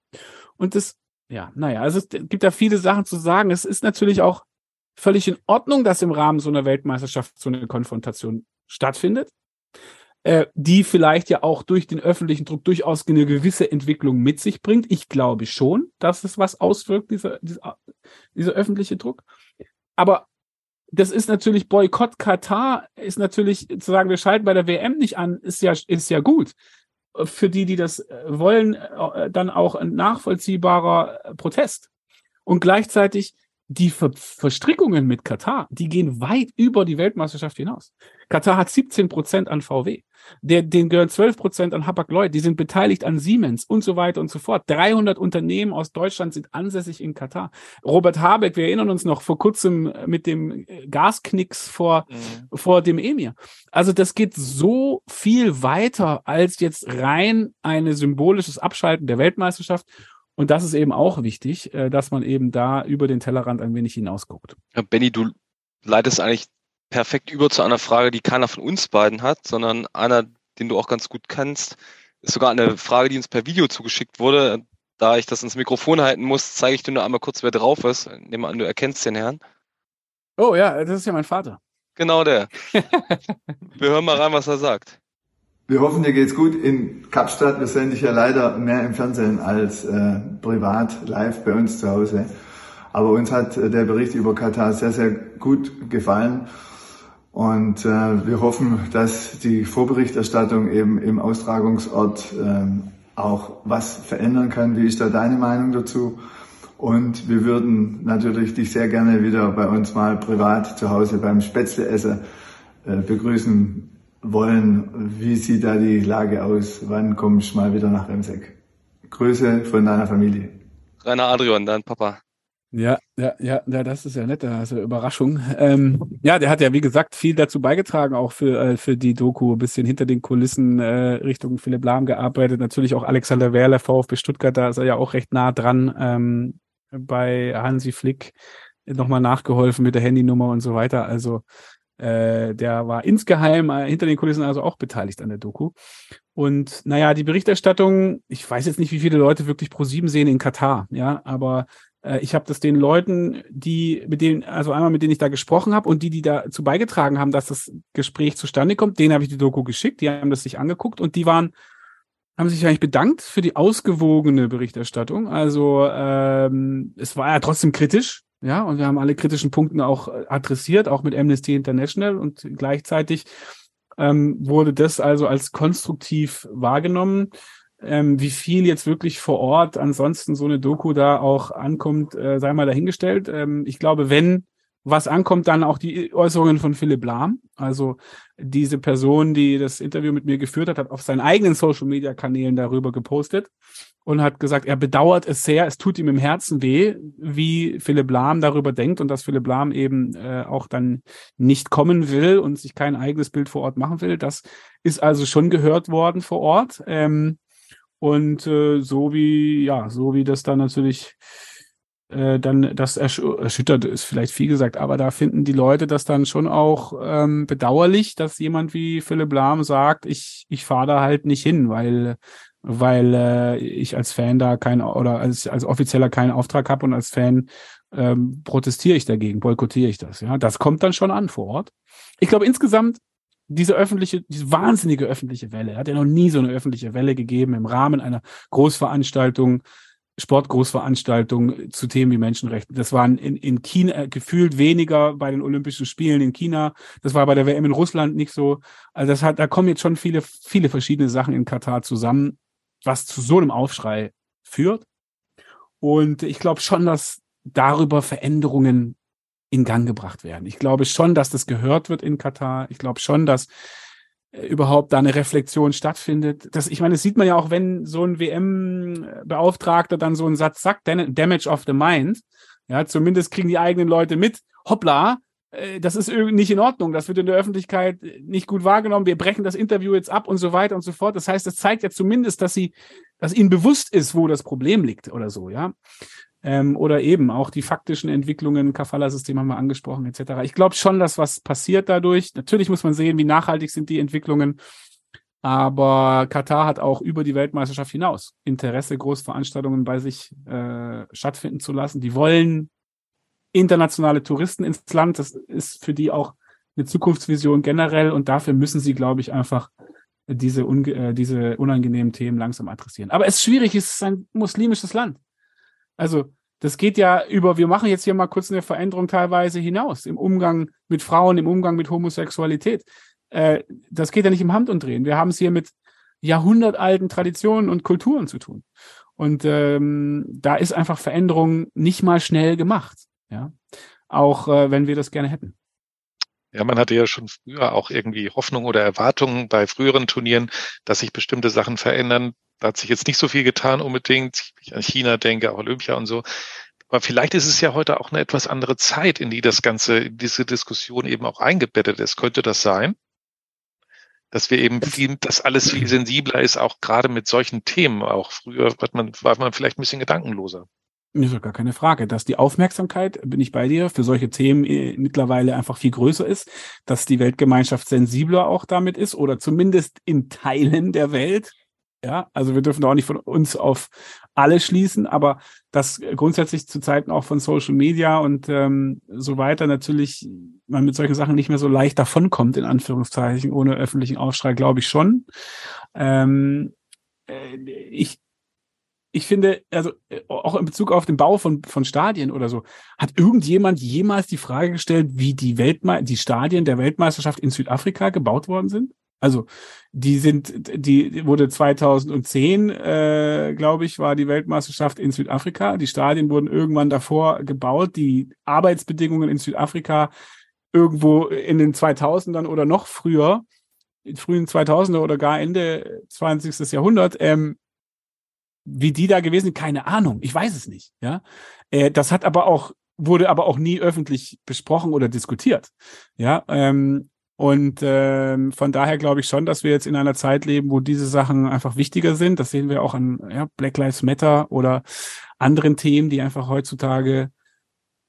Und das, ja, naja, also es gibt da viele Sachen zu sagen. Es ist natürlich auch völlig in Ordnung, dass im Rahmen so einer Weltmeisterschaft so eine Konfrontation stattfindet, äh, die vielleicht ja auch durch den öffentlichen Druck durchaus eine gewisse Entwicklung mit sich bringt. Ich glaube schon, dass es was auswirkt, dieser, dieser, dieser öffentliche Druck. Aber das ist natürlich Boykott Katar, ist natürlich zu sagen, wir schalten bei der WM nicht an, ist ja, ist ja gut. Für die, die das äh, wollen, äh, dann auch ein nachvollziehbarer äh, Protest. Und gleichzeitig die Ver Verstrickungen mit Katar, die gehen weit über die Weltmeisterschaft hinaus. Katar hat 17 Prozent an VW. Der, den gehören 12 Prozent an Hapag-Lloyd. Die sind beteiligt an Siemens und so weiter und so fort. 300 Unternehmen aus Deutschland sind ansässig in Katar. Robert Habeck, wir erinnern uns noch vor kurzem mit dem Gasknicks vor, mhm. vor dem Emir. Also das geht so viel weiter als jetzt rein ein symbolisches Abschalten der Weltmeisterschaft. Und das ist eben auch wichtig, äh, dass man eben da über den Tellerrand ein wenig hinausguckt. Ja, Benny, du leitest eigentlich perfekt über zu einer Frage, die keiner von uns beiden hat, sondern einer, den du auch ganz gut kennst. Ist sogar eine Frage, die uns per Video zugeschickt wurde. Da ich das ins Mikrofon halten muss, zeige ich dir nur einmal kurz, wer drauf ist. Nehmen wir an, du erkennst den Herrn. Oh ja, das ist ja mein Vater. Genau der. (laughs) wir hören mal rein, was er sagt. Wir hoffen, dir geht's gut in Kapstadt. Wir sehen dich ja leider mehr im Fernsehen als äh, privat live bei uns zu Hause. Aber uns hat äh, der Bericht über Katar sehr, sehr gut gefallen. Und äh, wir hoffen, dass die Vorberichterstattung eben im Austragungsort äh, auch was verändern kann. Wie ist da deine Meinung dazu? Und wir würden natürlich dich sehr gerne wieder bei uns mal privat zu Hause beim Spätzleessen äh, begrüßen wollen, wie sieht da die Lage aus? Wann kommst du mal wieder nach Remseck? Grüße von deiner Familie. Rainer Adrian, dein Papa. Ja, ja, ja, ja, das ist ja nett, also Überraschung. Ähm, ja, der hat ja, wie gesagt, viel dazu beigetragen, auch für, äh, für die Doku, ein bisschen hinter den Kulissen äh, Richtung Philipp Lahm gearbeitet. Natürlich auch Alexander Werler, VfB Stuttgart, da ist er ja auch recht nah dran ähm, bei Hansi Flick nochmal nachgeholfen mit der Handynummer und so weiter. Also äh, der war insgeheim äh, hinter den Kulissen also auch beteiligt an der Doku. Und naja, die Berichterstattung, ich weiß jetzt nicht, wie viele Leute wirklich pro sieben sehen in Katar, ja, aber äh, ich habe das den Leuten, die mit denen, also einmal mit denen ich da gesprochen habe und die, die dazu beigetragen haben, dass das Gespräch zustande kommt, denen habe ich die Doku geschickt, die haben das sich angeguckt und die waren, haben sich eigentlich bedankt für die ausgewogene Berichterstattung. Also ähm, es war ja trotzdem kritisch, ja, und wir haben alle kritischen Punkte auch äh, adressiert, auch mit Amnesty International und gleichzeitig ähm, wurde das also als konstruktiv wahrgenommen. Ähm, wie viel jetzt wirklich vor Ort ansonsten so eine Doku da auch ankommt, äh, sei mal dahingestellt. Ähm, ich glaube, wenn was ankommt, dann auch die Äußerungen von Philipp Lahm. Also diese Person, die das Interview mit mir geführt hat, hat auf seinen eigenen Social-Media-Kanälen darüber gepostet und hat gesagt, er bedauert es sehr, es tut ihm im Herzen weh, wie Philipp Lahm darüber denkt und dass Philipp Lahm eben äh, auch dann nicht kommen will und sich kein eigenes Bild vor Ort machen will. Das ist also schon gehört worden vor Ort. Ähm, und äh, so wie, ja, so wie das dann natürlich äh, dann das ersch erschüttert ist vielleicht viel gesagt, aber da finden die Leute das dann schon auch ähm, bedauerlich, dass jemand wie Philipp Lahm sagt, ich, ich fahre da halt nicht hin, weil weil äh, ich als Fan da kein oder als, als Offizieller keinen Auftrag habe und als Fan ähm, protestiere ich dagegen, boykottiere ich das. Ja, das kommt dann schon an vor Ort. Ich glaube insgesamt diese öffentliche, diese wahnsinnige öffentliche Welle, hat ja noch nie so eine öffentliche Welle gegeben im Rahmen einer Großveranstaltung, Sportgroßveranstaltung zu Themen wie Menschenrechte. Das waren in, in China äh, gefühlt weniger bei den Olympischen Spielen in China. Das war bei der WM in Russland nicht so. Also das hat, da kommen jetzt schon viele, viele verschiedene Sachen in Katar zusammen was zu so einem Aufschrei führt. Und ich glaube schon, dass darüber Veränderungen in Gang gebracht werden. Ich glaube schon, dass das gehört wird in Katar. Ich glaube schon, dass überhaupt da eine Reflexion stattfindet. Das, ich meine, das sieht man ja auch, wenn so ein WM-Beauftragter dann so einen Satz sagt, Damage of the Mind. Ja, zumindest kriegen die eigenen Leute mit, hoppla, äh, das ist irgendwie nicht in Ordnung, das wird in der Öffentlichkeit nicht gut wahrgenommen, wir brechen das Interview jetzt ab und so weiter und so fort. Das heißt, das zeigt ja zumindest, dass sie, dass ihnen bewusst ist, wo das Problem liegt oder so, ja. Ähm, oder eben auch die faktischen Entwicklungen, Kafala-System haben wir angesprochen, etc. Ich glaube schon, dass was passiert dadurch. Natürlich muss man sehen, wie nachhaltig sind die Entwicklungen. Aber Katar hat auch über die Weltmeisterschaft hinaus Interesse, Großveranstaltungen bei sich äh, stattfinden zu lassen. Die wollen internationale Touristen ins Land. Das ist für die auch eine Zukunftsvision generell. Und dafür müssen sie, glaube ich, einfach diese, äh, diese unangenehmen Themen langsam adressieren. Aber es ist schwierig, es ist ein muslimisches Land. Also das geht ja über, wir machen jetzt hier mal kurz eine Veränderung teilweise hinaus im Umgang mit Frauen, im Umgang mit Homosexualität. Äh, das geht ja nicht im Handumdrehen. Wir haben es hier mit jahrhundertalten Traditionen und Kulturen zu tun. Und ähm, da ist einfach Veränderung nicht mal schnell gemacht. Ja, auch äh, wenn wir das gerne hätten. Ja, man hatte ja schon früher auch irgendwie Hoffnung oder Erwartungen bei früheren Turnieren, dass sich bestimmte Sachen verändern. Da hat sich jetzt nicht so viel getan unbedingt. Ich an China denke, auch Olympia und so. Aber vielleicht ist es ja heute auch eine etwas andere Zeit, in die das Ganze, diese Diskussion eben auch eingebettet ist. Könnte das sein? Dass wir eben viel, dass alles viel sensibler ist, auch gerade mit solchen Themen. Auch früher war man, war man vielleicht ein bisschen gedankenloser. Ist gar keine Frage, dass die Aufmerksamkeit, bin ich bei dir, für solche Themen äh, mittlerweile einfach viel größer ist, dass die Weltgemeinschaft sensibler auch damit ist oder zumindest in Teilen der Welt. Ja, also wir dürfen auch nicht von uns auf alle schließen, aber dass grundsätzlich zu Zeiten auch von Social Media und ähm, so weiter natürlich man mit solchen Sachen nicht mehr so leicht davonkommt, in Anführungszeichen, ohne öffentlichen Aufschrei, glaube ich schon. Ähm, äh, ich, ich finde, also äh, auch in Bezug auf den Bau von, von Stadien oder so, hat irgendjemand jemals die Frage gestellt, wie die Weltme die Stadien der Weltmeisterschaft in Südafrika gebaut worden sind? Also die sind, die wurde 2010, äh, glaube ich, war die Weltmeisterschaft in Südafrika. Die Stadien wurden irgendwann davor gebaut. Die Arbeitsbedingungen in Südafrika irgendwo in den 2000ern oder noch früher, in frühen 2000er oder gar Ende 20. Jahrhundert, ähm, wie die da gewesen sind, keine Ahnung. Ich weiß es nicht. Ja, äh, das hat aber auch wurde aber auch nie öffentlich besprochen oder diskutiert. Ja, ähm, und ähm, von daher glaube ich schon, dass wir jetzt in einer Zeit leben, wo diese Sachen einfach wichtiger sind. Das sehen wir auch an ja, Black Lives Matter oder anderen Themen, die einfach heutzutage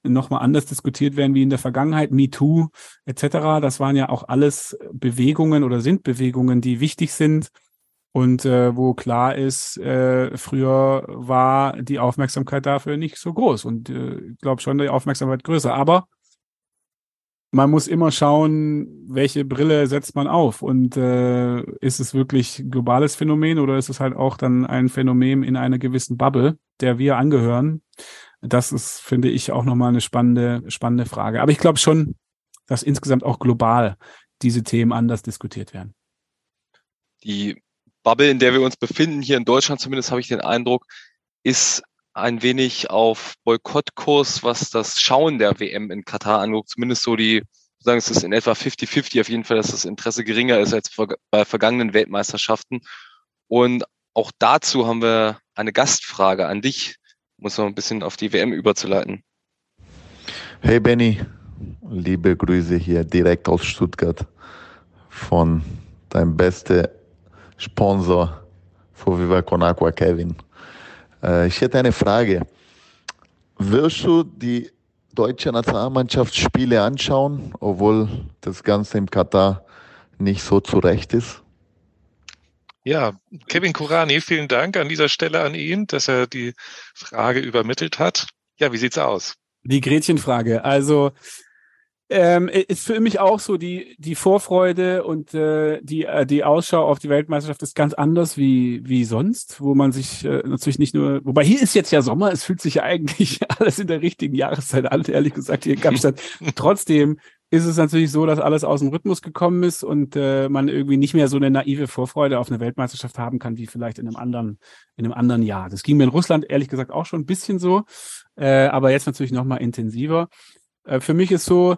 nochmal anders diskutiert werden wie in der Vergangenheit, MeToo etc. Das waren ja auch alles Bewegungen oder sind Bewegungen, die wichtig sind und äh, wo klar ist, äh, früher war die Aufmerksamkeit dafür nicht so groß und äh, ich glaube schon die Aufmerksamkeit größer. Aber man muss immer schauen, welche Brille setzt man auf und äh, ist es wirklich globales Phänomen oder ist es halt auch dann ein Phänomen in einer gewissen Bubble, der wir angehören? Das ist, finde ich, auch nochmal eine spannende, spannende Frage. Aber ich glaube schon, dass insgesamt auch global diese Themen anders diskutiert werden. Die Bubble, in der wir uns befinden, hier in Deutschland zumindest habe ich den Eindruck, ist ein wenig auf Boykottkurs, was das Schauen der WM in Katar anguckt. Zumindest so die, sagen es ist in etwa 50-50 auf jeden Fall, dass das Interesse geringer ist als bei vergangenen Weltmeisterschaften. Und auch dazu haben wir eine Gastfrage an dich, um es noch ein bisschen auf die WM überzuleiten. Hey Benny, liebe Grüße hier direkt aus Stuttgart von deinem beste Sponsor für Viva Con Aqua, Kevin. Äh, ich hätte eine Frage. Wirst du die deutsche Nationalmannschaft Spiele anschauen, obwohl das Ganze im Katar nicht so zurecht ist? Ja, Kevin Kurani, vielen Dank an dieser Stelle an ihn, dass er die Frage übermittelt hat. Ja, wie sieht's aus? Die Gretchenfrage. Also ähm, ist für mich auch so die die Vorfreude und äh, die äh, die Ausschau auf die Weltmeisterschaft ist ganz anders wie wie sonst, wo man sich äh, natürlich nicht nur, wobei hier ist jetzt ja Sommer, es fühlt sich ja eigentlich (laughs) alles in der richtigen Jahreszeit an, ehrlich gesagt hier in Kapstadt. (laughs) Trotzdem ist es natürlich so, dass alles aus dem Rhythmus gekommen ist und äh, man irgendwie nicht mehr so eine naive Vorfreude auf eine Weltmeisterschaft haben kann wie vielleicht in einem anderen in einem anderen Jahr. Das ging mir in Russland ehrlich gesagt auch schon ein bisschen so, äh, aber jetzt natürlich noch mal intensiver. Äh, für mich ist so,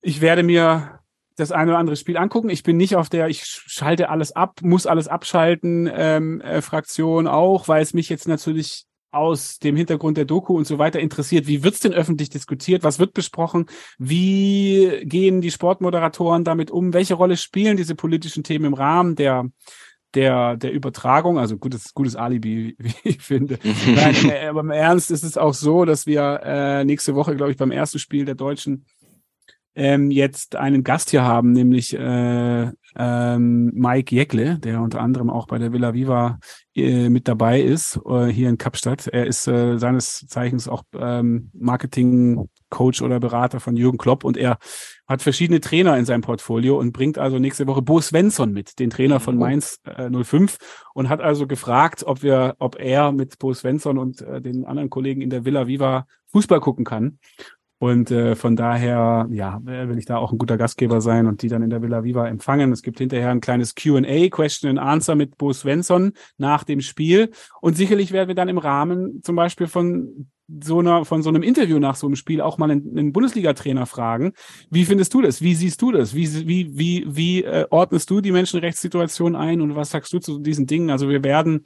ich werde mir das eine oder andere Spiel angucken. Ich bin nicht auf der, ich schalte alles ab, muss alles abschalten, ähm, äh, Fraktion auch, weil es mich jetzt natürlich aus dem Hintergrund der Doku und so weiter interessiert. Wie wird's denn öffentlich diskutiert? Was wird besprochen? Wie gehen die Sportmoderatoren damit um? Welche Rolle spielen diese politischen Themen im Rahmen der der, der Übertragung, also gutes, gutes Alibi, (laughs) wie ich finde. Nein, (laughs) äh, aber im Ernst ist es auch so, dass wir äh, nächste Woche, glaube ich, beim ersten Spiel der Deutschen ähm, jetzt einen Gast hier haben, nämlich äh, ähm, Mike Jäckle, der unter anderem auch bei der Villa Viva äh, mit dabei ist, äh, hier in Kapstadt. Er ist äh, seines Zeichens auch ähm, Marketing-Coach oder Berater von Jürgen Klopp und er hat verschiedene Trainer in seinem Portfolio und bringt also nächste Woche Bo Svensson mit, den Trainer von mhm. Mainz äh, 05 und hat also gefragt, ob wir, ob er mit Bo Svensson und äh, den anderen Kollegen in der Villa Viva Fußball gucken kann. Und äh, von daher, ja, will ich da auch ein guter Gastgeber sein und die dann in der Villa Viva empfangen. Es gibt hinterher ein kleines Q&A, Question and Answer mit Bo Svensson nach dem Spiel. Und sicherlich werden wir dann im Rahmen zum Beispiel von so einer, von so einem Interview nach so einem Spiel auch mal einen, einen Bundesliga-Trainer fragen. Wie findest du das? Wie siehst du das? Wie, wie, wie, wie äh, ordnest du die Menschenrechtssituation ein und was sagst du zu diesen Dingen? Also wir werden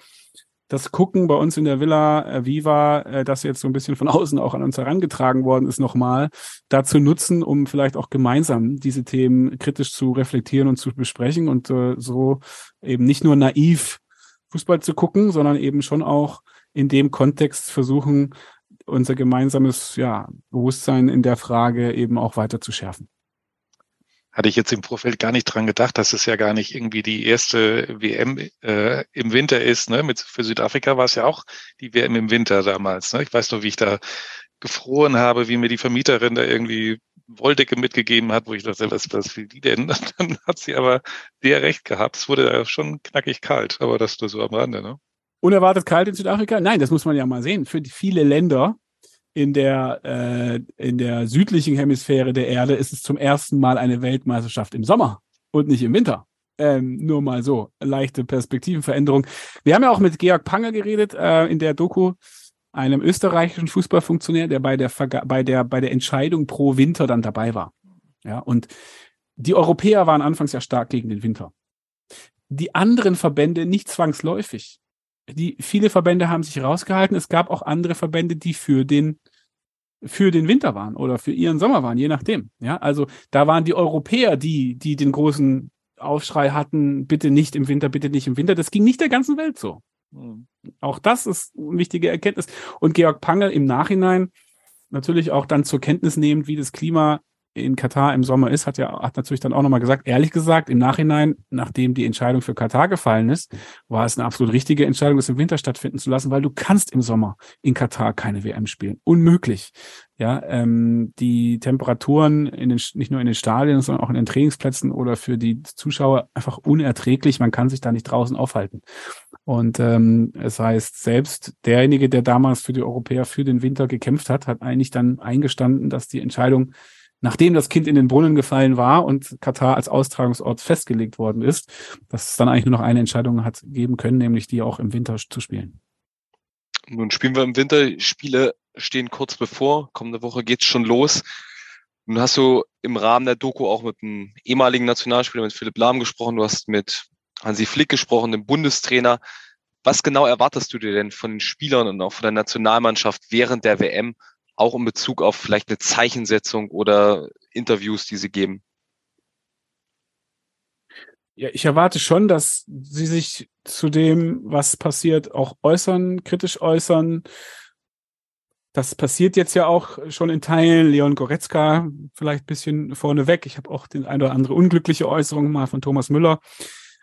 das Gucken bei uns in der Villa äh, Viva, äh, das jetzt so ein bisschen von (laughs) außen auch an uns herangetragen worden ist, nochmal dazu nutzen, um vielleicht auch gemeinsam diese Themen kritisch zu reflektieren und zu besprechen und äh, so eben nicht nur naiv Fußball zu gucken, sondern eben schon auch in dem Kontext versuchen, unser gemeinsames ja, Bewusstsein in der Frage eben auch weiter zu schärfen hatte ich jetzt im Vorfeld gar nicht dran gedacht, dass es ja gar nicht irgendwie die erste WM äh, im Winter ist. Ne? Mit, für Südafrika war es ja auch die WM im Winter damals. Ne? Ich weiß noch, wie ich da gefroren habe, wie mir die Vermieterin da irgendwie Wolldecke mitgegeben hat, wo ich dachte, was, was will die denn? (laughs) Dann hat sie aber sehr recht gehabt. Es wurde da schon knackig kalt, aber das nur so am Rande. Ne? Unerwartet kalt in Südafrika? Nein, das muss man ja mal sehen. Für die viele Länder in der, äh, in der südlichen Hemisphäre der Erde ist es zum ersten Mal eine Weltmeisterschaft im Sommer und nicht im Winter. Ähm, nur mal so, leichte Perspektivenveränderung. Wir haben ja auch mit Georg Panger geredet äh, in der Doku, einem österreichischen Fußballfunktionär, der bei der, bei der bei der Entscheidung pro Winter dann dabei war. Ja, und die Europäer waren anfangs ja stark gegen den Winter. Die anderen Verbände nicht zwangsläufig die, viele Verbände haben sich rausgehalten. Es gab auch andere Verbände, die für den, für den Winter waren oder für ihren Sommer waren, je nachdem. Ja, also da waren die Europäer, die, die den großen Aufschrei hatten, bitte nicht im Winter, bitte nicht im Winter. Das ging nicht der ganzen Welt so. Mhm. Auch das ist eine wichtige Erkenntnis. Und Georg Pangel im Nachhinein natürlich auch dann zur Kenntnis nehmend, wie das Klima in Katar im Sommer ist, hat ja hat natürlich dann auch nochmal gesagt, ehrlich gesagt, im Nachhinein, nachdem die Entscheidung für Katar gefallen ist, war es eine absolut richtige Entscheidung, das im Winter stattfinden zu lassen, weil du kannst im Sommer in Katar keine WM spielen. Unmöglich. Ja, ähm, die Temperaturen in den, nicht nur in den Stadien, sondern auch in den Trainingsplätzen oder für die Zuschauer einfach unerträglich. Man kann sich da nicht draußen aufhalten. Und ähm, es heißt, selbst derjenige, der damals für die Europäer für den Winter gekämpft hat, hat eigentlich dann eingestanden, dass die Entscheidung nachdem das Kind in den Brunnen gefallen war und Katar als Austragungsort festgelegt worden ist, dass es dann eigentlich nur noch eine Entscheidung hat geben können, nämlich die auch im Winter zu spielen. Nun spielen wir im Winter, Spiele stehen kurz bevor, kommende Woche geht's schon los. Nun hast du im Rahmen der Doku auch mit einem ehemaligen Nationalspieler, mit Philipp Lahm gesprochen, du hast mit Hansi Flick gesprochen, dem Bundestrainer. Was genau erwartest du dir denn von den Spielern und auch von der Nationalmannschaft während der WM auch in Bezug auf vielleicht eine Zeichensetzung oder Interviews, die sie geben? Ja, ich erwarte schon, dass sie sich zu dem, was passiert, auch äußern, kritisch äußern. Das passiert jetzt ja auch schon in Teilen. Leon Goretzka vielleicht ein bisschen vorneweg. Ich habe auch den ein oder andere unglückliche Äußerung mal von Thomas Müller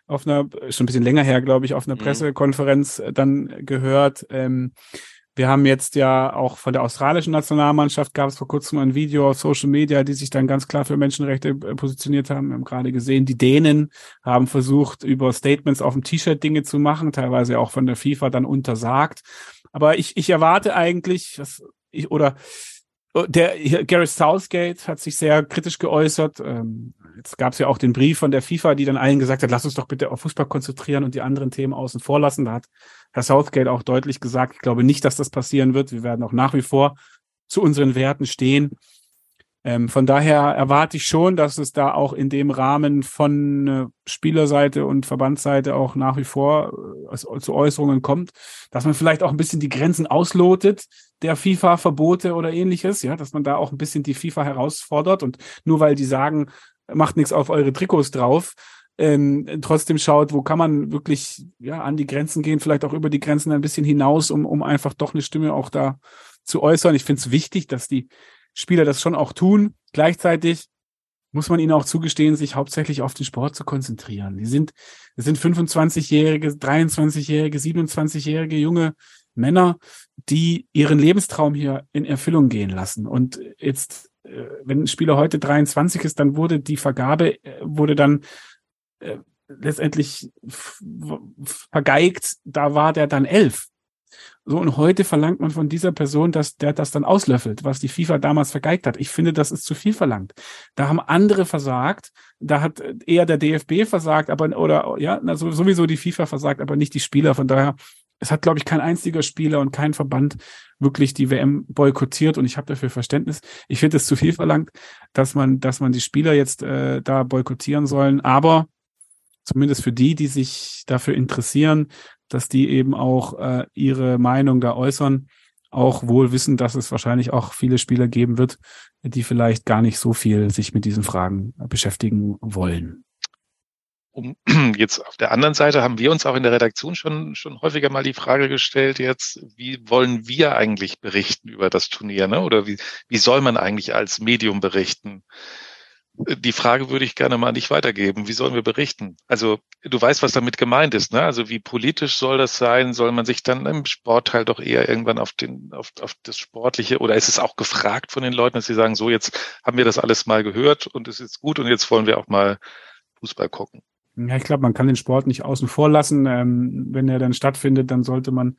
auf einer, schon ein bisschen länger her, glaube ich, auf einer mhm. Pressekonferenz dann gehört. Ähm, wir haben jetzt ja auch von der australischen Nationalmannschaft gab es vor kurzem ein Video auf Social Media, die sich dann ganz klar für Menschenrechte äh, positioniert haben. Wir haben gerade gesehen, die Dänen haben versucht, über Statements auf dem T-Shirt Dinge zu machen, teilweise auch von der FIFA dann untersagt. Aber ich, ich erwarte eigentlich, dass ich, oder der Gareth Southgate hat sich sehr kritisch geäußert. Ähm, jetzt gab es ja auch den Brief von der FIFA, die dann allen gesagt hat, lass uns doch bitte auf Fußball konzentrieren und die anderen Themen außen vor lassen. Da hat Herr Southgate auch deutlich gesagt, ich glaube nicht, dass das passieren wird. Wir werden auch nach wie vor zu unseren Werten stehen. Ähm, von daher erwarte ich schon, dass es da auch in dem Rahmen von äh, Spielerseite und Verbandsseite auch nach wie vor äh, zu Äußerungen kommt, dass man vielleicht auch ein bisschen die Grenzen auslotet der FIFA-Verbote oder ähnliches, ja, dass man da auch ein bisschen die FIFA herausfordert und nur weil die sagen, macht nichts auf eure Trikots drauf, ähm, trotzdem schaut, wo kann man wirklich ja an die Grenzen gehen, vielleicht auch über die Grenzen ein bisschen hinaus, um, um einfach doch eine Stimme auch da zu äußern. Ich finde es wichtig, dass die Spieler das schon auch tun. Gleichzeitig muss man ihnen auch zugestehen, sich hauptsächlich auf den Sport zu konzentrieren. Die sind, es sind 25-jährige, 23-jährige, 27-jährige junge Männer, die ihren Lebenstraum hier in Erfüllung gehen lassen. Und jetzt, äh, wenn ein Spieler heute 23 ist, dann wurde die Vergabe, äh, wurde dann äh, letztendlich vergeigt, da war der dann elf. So, und heute verlangt man von dieser Person, dass der das dann auslöffelt, was die FIFA damals vergeigt hat. Ich finde, das ist zu viel verlangt. Da haben andere versagt, da hat eher der DFB versagt, aber, oder, ja, also sowieso die FIFA versagt, aber nicht die Spieler. Von daher, es hat, glaube ich, kein einziger Spieler und kein Verband wirklich die WM boykottiert und ich habe dafür Verständnis. Ich finde es zu viel verlangt, dass man, dass man die Spieler jetzt äh, da boykottieren sollen, aber zumindest für die, die sich dafür interessieren, dass die eben auch äh, ihre Meinung da äußern, auch wohl wissen, dass es wahrscheinlich auch viele Spieler geben wird, die vielleicht gar nicht so viel sich mit diesen Fragen beschäftigen wollen. Um, (clears throat) jetzt auf der anderen Seite haben wir uns auch in der Redaktion schon, schon häufiger mal die Frage gestellt jetzt, wie wollen wir eigentlich berichten über das Turnier, ne? Oder wie, wie soll man eigentlich als Medium berichten? Die Frage würde ich gerne mal an dich weitergeben. Wie sollen wir berichten? Also du weißt, was damit gemeint ist, ne? Also wie politisch soll das sein? Soll man sich dann im Sportteil doch eher irgendwann auf den, auf, auf das Sportliche oder ist es auch gefragt von den Leuten, dass sie sagen, so jetzt haben wir das alles mal gehört und es ist gut und jetzt wollen wir auch mal Fußball gucken? Ja, ich glaube, man kann den Sport nicht außen vor lassen. Ähm, wenn er dann stattfindet, dann sollte man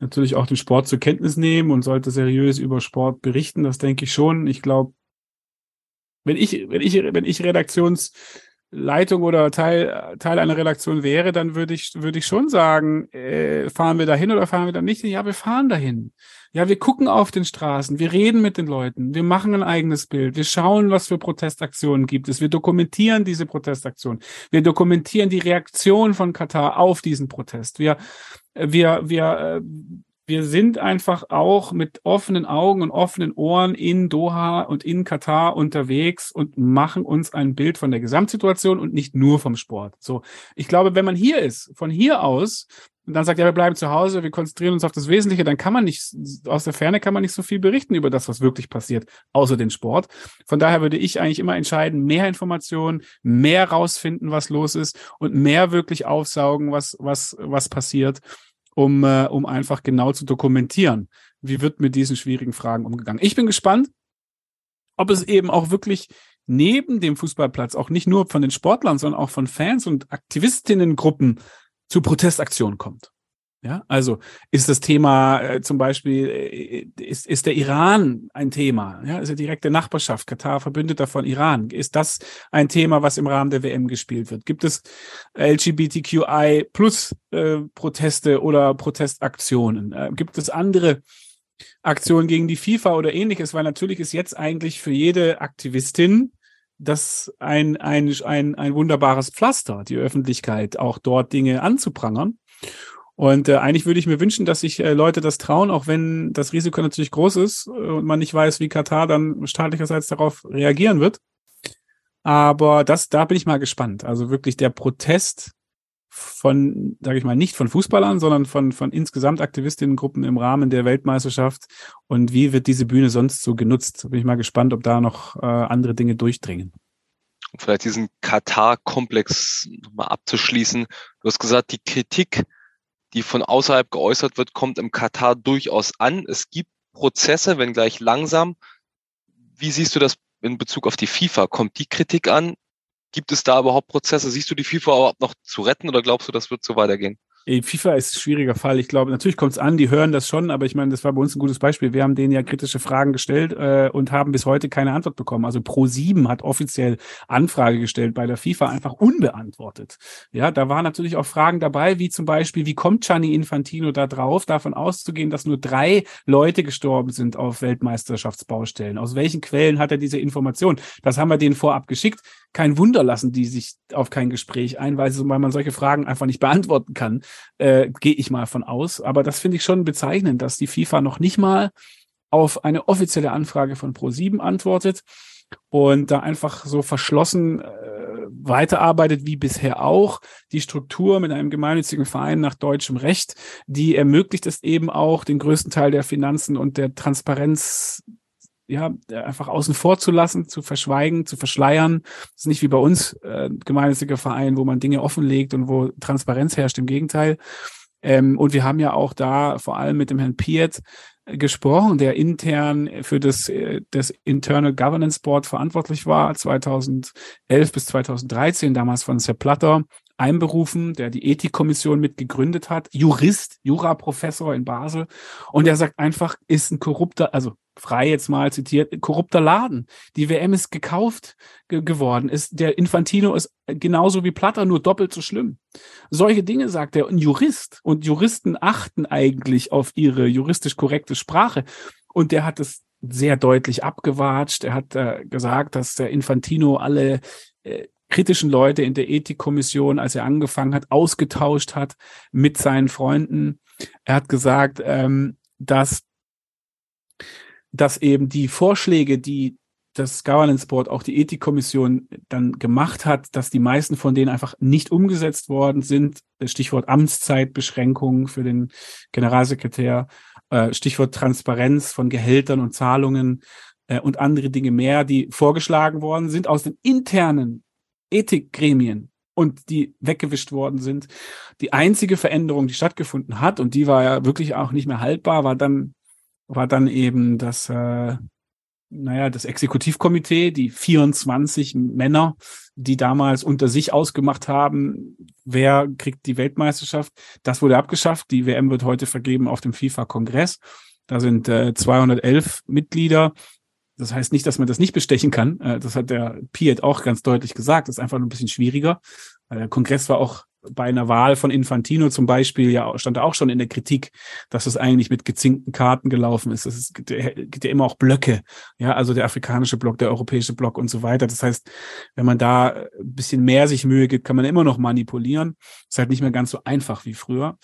natürlich auch den Sport zur Kenntnis nehmen und sollte seriös über Sport berichten. Das denke ich schon. Ich glaube, wenn ich, wenn ich, wenn ich Redaktionsleitung oder Teil, Teil einer Redaktion wäre, dann würde ich, würde ich schon sagen, äh, fahren wir dahin oder fahren wir da nicht? Ja, wir fahren dahin. Ja, wir gucken auf den Straßen, wir reden mit den Leuten, wir machen ein eigenes Bild, wir schauen, was für Protestaktionen gibt es, wir dokumentieren diese Protestaktion, wir dokumentieren die Reaktion von Katar auf diesen Protest, wir, wir, wir, äh, wir sind einfach auch mit offenen Augen und offenen Ohren in Doha und in Katar unterwegs und machen uns ein Bild von der Gesamtsituation und nicht nur vom Sport. So, ich glaube, wenn man hier ist, von hier aus, und dann sagt, ja, wir bleiben zu Hause, wir konzentrieren uns auf das Wesentliche, dann kann man nicht, aus der Ferne kann man nicht so viel berichten über das, was wirklich passiert, außer den Sport. Von daher würde ich eigentlich immer entscheiden, mehr Informationen, mehr rausfinden, was los ist und mehr wirklich aufsaugen, was, was, was passiert um, äh, um einfach genau zu dokumentieren, wie wird mit diesen schwierigen Fragen umgegangen. Ich bin gespannt, ob es eben auch wirklich neben dem Fußballplatz auch nicht nur von den Sportlern, sondern auch von Fans und Aktivistinnengruppen zu Protestaktionen kommt. Ja, also ist das Thema äh, zum Beispiel, äh, ist, ist der Iran ein Thema? Ja, ist ja direkte Nachbarschaft, Katar Verbündeter von Iran. Ist das ein Thema, was im Rahmen der WM gespielt wird? Gibt es LGBTQI plus äh, Proteste oder Protestaktionen? Äh, gibt es andere Aktionen gegen die FIFA oder ähnliches? Weil natürlich ist jetzt eigentlich für jede Aktivistin das ein, ein, ein, ein wunderbares Pflaster, die Öffentlichkeit auch dort Dinge anzuprangern. Und äh, eigentlich würde ich mir wünschen, dass sich äh, Leute das trauen, auch wenn das Risiko natürlich groß ist äh, und man nicht weiß, wie Katar dann staatlicherseits darauf reagieren wird. Aber das, da bin ich mal gespannt. Also wirklich der Protest von, sage ich mal, nicht von Fußballern, sondern von, von insgesamt Aktivistinnengruppen im Rahmen der Weltmeisterschaft. Und wie wird diese Bühne sonst so genutzt? Da bin ich mal gespannt, ob da noch äh, andere Dinge durchdringen. Vielleicht diesen Katar-Komplex nochmal abzuschließen. Du hast gesagt, die Kritik die von außerhalb geäußert wird, kommt im Katar durchaus an. Es gibt Prozesse, wenngleich langsam. Wie siehst du das in Bezug auf die FIFA? Kommt die Kritik an? Gibt es da überhaupt Prozesse? Siehst du die FIFA überhaupt noch zu retten oder glaubst du, das wird so weitergehen? FIFA ist ein schwieriger Fall. Ich glaube, natürlich kommt es an, die hören das schon, aber ich meine, das war bei uns ein gutes Beispiel. Wir haben denen ja kritische Fragen gestellt äh, und haben bis heute keine Antwort bekommen. Also Pro7 hat offiziell Anfrage gestellt bei der FIFA, einfach unbeantwortet. Ja, da waren natürlich auch Fragen dabei, wie zum Beispiel, wie kommt Gianni Infantino da drauf, davon auszugehen, dass nur drei Leute gestorben sind auf Weltmeisterschaftsbaustellen? Aus welchen Quellen hat er diese Information? Das haben wir denen vorab geschickt. Kein Wunder lassen die sich auf kein Gespräch ein, weil, weil man solche Fragen einfach nicht beantworten kann äh, gehe ich mal von aus. Aber das finde ich schon bezeichnend, dass die FIFA noch nicht mal auf eine offizielle Anfrage von Pro7 antwortet und da einfach so verschlossen äh, weiterarbeitet wie bisher auch. Die Struktur mit einem gemeinnützigen Verein nach deutschem Recht, die ermöglicht es eben auch, den größten Teil der Finanzen und der Transparenz ja, einfach außen vor zu lassen, zu verschweigen, zu verschleiern. Das ist nicht wie bei uns äh, gemeinnütziger Verein, wo man Dinge offenlegt und wo Transparenz herrscht. Im Gegenteil. Ähm, und wir haben ja auch da vor allem mit dem Herrn Piet äh, gesprochen, der intern für das, äh, das Internal Governance Board verantwortlich war, 2011 bis 2013, damals von Sepp Platter einberufen, der die Ethikkommission mit gegründet hat, Jurist, Juraprofessor in Basel. Und er sagt einfach, ist ein korrupter, also frei jetzt mal zitiert, korrupter Laden. Die WM ist gekauft ge geworden. Ist, der Infantino ist genauso wie Platter, nur doppelt so schlimm. Solche Dinge sagt er. Ein Jurist. Und Juristen achten eigentlich auf ihre juristisch korrekte Sprache. Und der hat es sehr deutlich abgewatscht. Er hat äh, gesagt, dass der Infantino alle äh, kritischen Leute in der Ethikkommission, als er angefangen hat, ausgetauscht hat mit seinen Freunden. Er hat gesagt, ähm, dass dass eben die Vorschläge, die das Governance Board, auch die Ethikkommission dann gemacht hat, dass die meisten von denen einfach nicht umgesetzt worden sind. Stichwort Amtszeitbeschränkungen für den Generalsekretär, äh, Stichwort Transparenz von Gehältern und Zahlungen äh, und andere Dinge mehr, die vorgeschlagen worden sind aus den internen Ethikgremien und die weggewischt worden sind. Die einzige Veränderung, die stattgefunden hat, und die war ja wirklich auch nicht mehr haltbar, war dann war dann eben das, äh, naja, das Exekutivkomitee, die 24 Männer, die damals unter sich ausgemacht haben, wer kriegt die Weltmeisterschaft. Das wurde abgeschafft. Die WM wird heute vergeben auf dem FIFA-Kongress. Da sind äh, 211 Mitglieder. Das heißt nicht, dass man das nicht bestechen kann. Äh, das hat der Piet auch ganz deutlich gesagt. Das ist einfach ein bisschen schwieriger. Der Kongress war auch bei einer Wahl von Infantino zum Beispiel ja stand auch schon in der Kritik, dass es eigentlich mit gezinkten Karten gelaufen ist. Es gibt ja immer auch Blöcke, ja, also der afrikanische Block, der europäische Block und so weiter. Das heißt, wenn man da ein bisschen mehr sich Mühe gibt, kann man immer noch manipulieren. Ist halt nicht mehr ganz so einfach wie früher.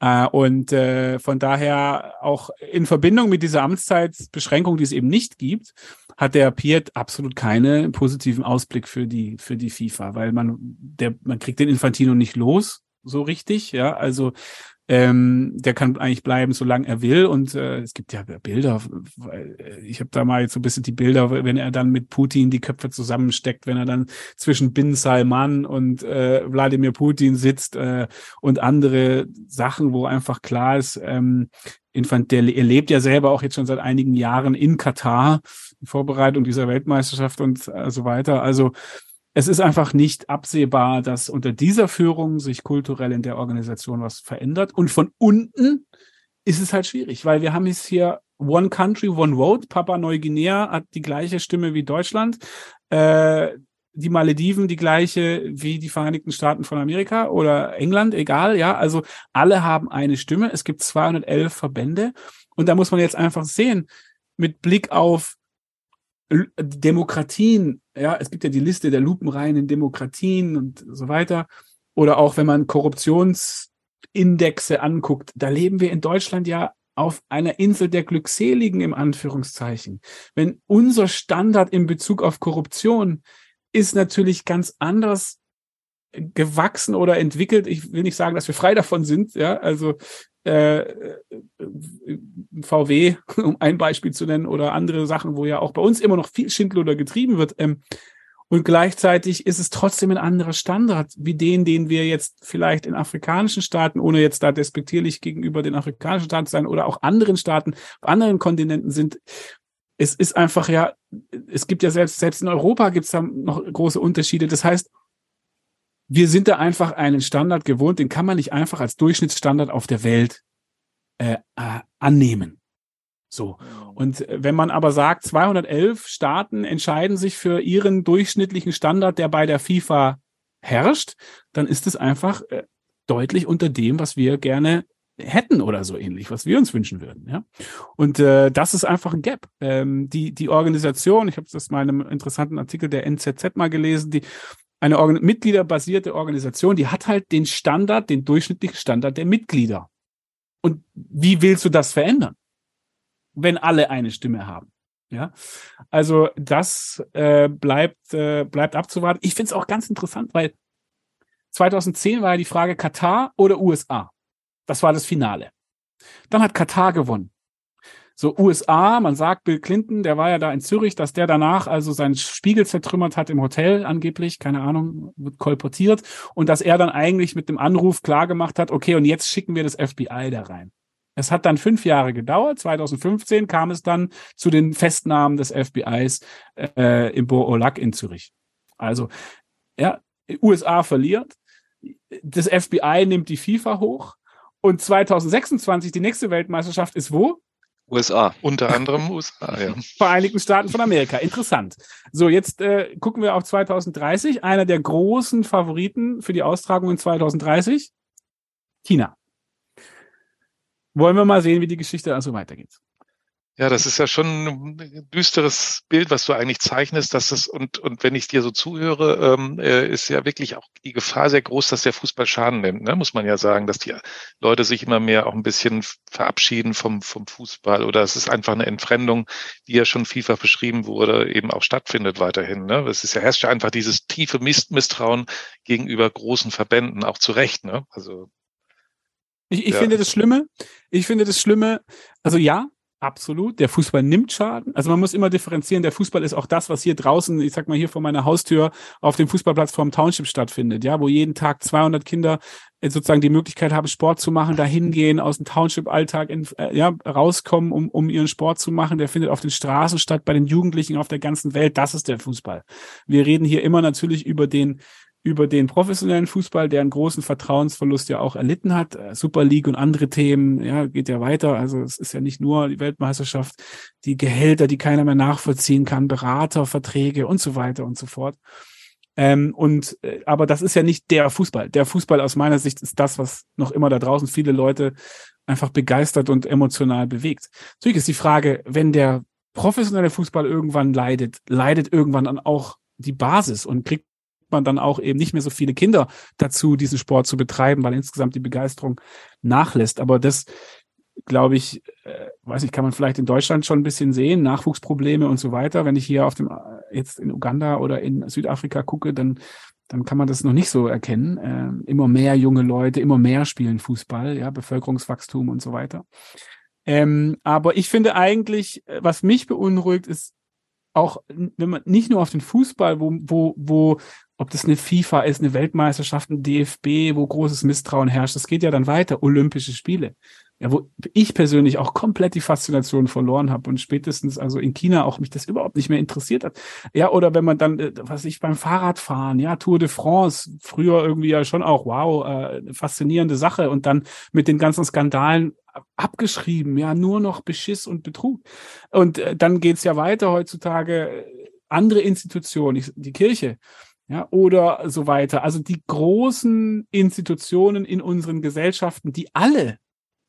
Äh, und äh, von daher auch in Verbindung mit dieser Amtszeitbeschränkung, die es eben nicht gibt, hat der Piet absolut keinen positiven Ausblick für die, für die FIFA, weil man, der, man kriegt den Infantino nicht los, so richtig, ja, also ähm, der kann eigentlich bleiben, solange er will. Und äh, es gibt ja Bilder. Äh, ich habe da mal jetzt so ein bisschen die Bilder, wenn er dann mit Putin die Köpfe zusammensteckt, wenn er dann zwischen Bin Salman und äh, Wladimir Putin sitzt äh, und andere Sachen, wo einfach klar ist, ähm, Infant, der, er lebt ja selber auch jetzt schon seit einigen Jahren in Katar, in Vorbereitung dieser Weltmeisterschaft und äh, so weiter. Also es ist einfach nicht absehbar, dass unter dieser Führung sich kulturell in der Organisation was verändert. Und von unten ist es halt schwierig, weil wir haben jetzt hier One Country, One Vote. Papua Neuguinea hat die gleiche Stimme wie Deutschland. Äh, die Malediven die gleiche wie die Vereinigten Staaten von Amerika oder England, egal, ja. Also alle haben eine Stimme. Es gibt 211 Verbände. Und da muss man jetzt einfach sehen, mit Blick auf Demokratien, ja, es gibt ja die Liste der lupenreinen Demokratien und so weiter. Oder auch wenn man Korruptionsindexe anguckt, da leben wir in Deutschland ja auf einer Insel der Glückseligen im Anführungszeichen. Wenn unser Standard in Bezug auf Korruption ist natürlich ganz anders gewachsen oder entwickelt. Ich will nicht sagen, dass wir frei davon sind, ja, also äh, VW, (laughs) um ein Beispiel zu nennen, oder andere Sachen, wo ja auch bei uns immer noch viel Schindluder getrieben wird. Ähm, und gleichzeitig ist es trotzdem ein anderer Standard, wie den, den wir jetzt vielleicht in afrikanischen Staaten, ohne jetzt da despektierlich gegenüber den afrikanischen Staaten zu sein, oder auch anderen Staaten, auf anderen Kontinenten sind. Es ist einfach ja, es gibt ja selbst, selbst in Europa gibt es da noch große Unterschiede. Das heißt, wir sind da einfach einen Standard gewohnt, den kann man nicht einfach als Durchschnittsstandard auf der Welt äh, äh, annehmen. So. Und wenn man aber sagt, 211 Staaten entscheiden sich für ihren durchschnittlichen Standard, der bei der FIFA herrscht, dann ist es einfach äh, deutlich unter dem, was wir gerne hätten oder so ähnlich, was wir uns wünschen würden. Ja? Und äh, das ist einfach ein Gap. Ähm, die, die Organisation, ich habe das mal in einem interessanten Artikel der NZZ mal gelesen, die eine Organ mitgliederbasierte Organisation, die hat halt den Standard, den durchschnittlichen Standard der Mitglieder. Und wie willst du das verändern, wenn alle eine Stimme haben? Ja, also das äh, bleibt äh, bleibt abzuwarten. Ich finde es auch ganz interessant, weil 2010 war ja die Frage Katar oder USA. Das war das Finale. Dann hat Katar gewonnen. So USA, man sagt Bill Clinton, der war ja da in Zürich, dass der danach also seinen Spiegel zertrümmert hat im Hotel angeblich, keine Ahnung, wird kolportiert und dass er dann eigentlich mit dem Anruf klar gemacht hat, okay, und jetzt schicken wir das FBI da rein. Es hat dann fünf Jahre gedauert. 2015 kam es dann zu den Festnahmen des FBIs äh, im Bo-Olak in Zürich. Also, ja, USA verliert. Das FBI nimmt die FIFA hoch. Und 2026, die nächste Weltmeisterschaft ist wo? USA. Unter anderem USA, ja. (laughs) Vereinigten Staaten von Amerika. Interessant. So, jetzt äh, gucken wir auf 2030. Einer der großen Favoriten für die Austragung in 2030. China. Wollen wir mal sehen, wie die Geschichte also weitergeht. Ja, das ist ja schon ein düsteres Bild, was du eigentlich zeichnest, dass es und und wenn ich dir so zuhöre, ähm, äh, ist ja wirklich auch die Gefahr sehr groß, dass der Fußball Schaden nimmt. Ne? Muss man ja sagen, dass die Leute sich immer mehr auch ein bisschen verabschieden vom vom Fußball oder es ist einfach eine Entfremdung, die ja schon vielfach beschrieben wurde, eben auch stattfindet weiterhin. Ne? Es ist ja herrscht ja einfach dieses tiefe Misstrauen gegenüber großen Verbänden, auch zu Recht. Ne? Also ich, ich ja. finde das Schlimme, ich finde das Schlimme, also ja, Absolut. Der Fußball nimmt Schaden. Also man muss immer differenzieren. Der Fußball ist auch das, was hier draußen, ich sag mal hier vor meiner Haustür auf dem Fußballplatz vorm Township stattfindet. Ja, wo jeden Tag 200 Kinder äh, sozusagen die Möglichkeit haben, Sport zu machen, da hingehen, aus dem Township-Alltag äh, ja, rauskommen, um, um ihren Sport zu machen. Der findet auf den Straßen statt, bei den Jugendlichen auf der ganzen Welt. Das ist der Fußball. Wir reden hier immer natürlich über den über den professionellen Fußball, der einen großen Vertrauensverlust ja auch erlitten hat. Äh, Super League und andere Themen, ja, geht ja weiter. Also es ist ja nicht nur die Weltmeisterschaft, die Gehälter, die keiner mehr nachvollziehen kann, Berater, Verträge und so weiter und so fort. Ähm, und äh, aber das ist ja nicht der Fußball. Der Fußball aus meiner Sicht ist das, was noch immer da draußen viele Leute einfach begeistert und emotional bewegt. Natürlich ist die Frage, wenn der professionelle Fußball irgendwann leidet, leidet irgendwann dann auch die Basis und kriegt man dann auch eben nicht mehr so viele Kinder dazu, diesen Sport zu betreiben, weil insgesamt die Begeisterung nachlässt. Aber das, glaube ich, äh, weiß nicht, kann man vielleicht in Deutschland schon ein bisschen sehen, Nachwuchsprobleme und so weiter. Wenn ich hier auf dem, äh, jetzt in Uganda oder in Südafrika gucke, dann, dann kann man das noch nicht so erkennen. Äh, immer mehr junge Leute, immer mehr spielen Fußball, ja, Bevölkerungswachstum und so weiter. Ähm, aber ich finde eigentlich, äh, was mich beunruhigt, ist auch, wenn man nicht nur auf den Fußball, wo, wo, wo ob das eine FIFA ist, eine Weltmeisterschaft, ein DFB, wo großes Misstrauen herrscht. Das geht ja dann weiter, Olympische Spiele. Ja, wo ich persönlich auch komplett die Faszination verloren habe und spätestens also in China auch mich das überhaupt nicht mehr interessiert hat. Ja, oder wenn man dann, äh, was ich beim Fahrradfahren, ja, Tour de France, früher irgendwie ja schon auch, wow, äh, faszinierende Sache und dann mit den ganzen Skandalen abgeschrieben, ja, nur noch Beschiss und Betrug. Und äh, dann geht's ja weiter heutzutage, äh, andere Institutionen, ich, die Kirche, ja, oder so weiter. Also die großen Institutionen in unseren Gesellschaften, die alle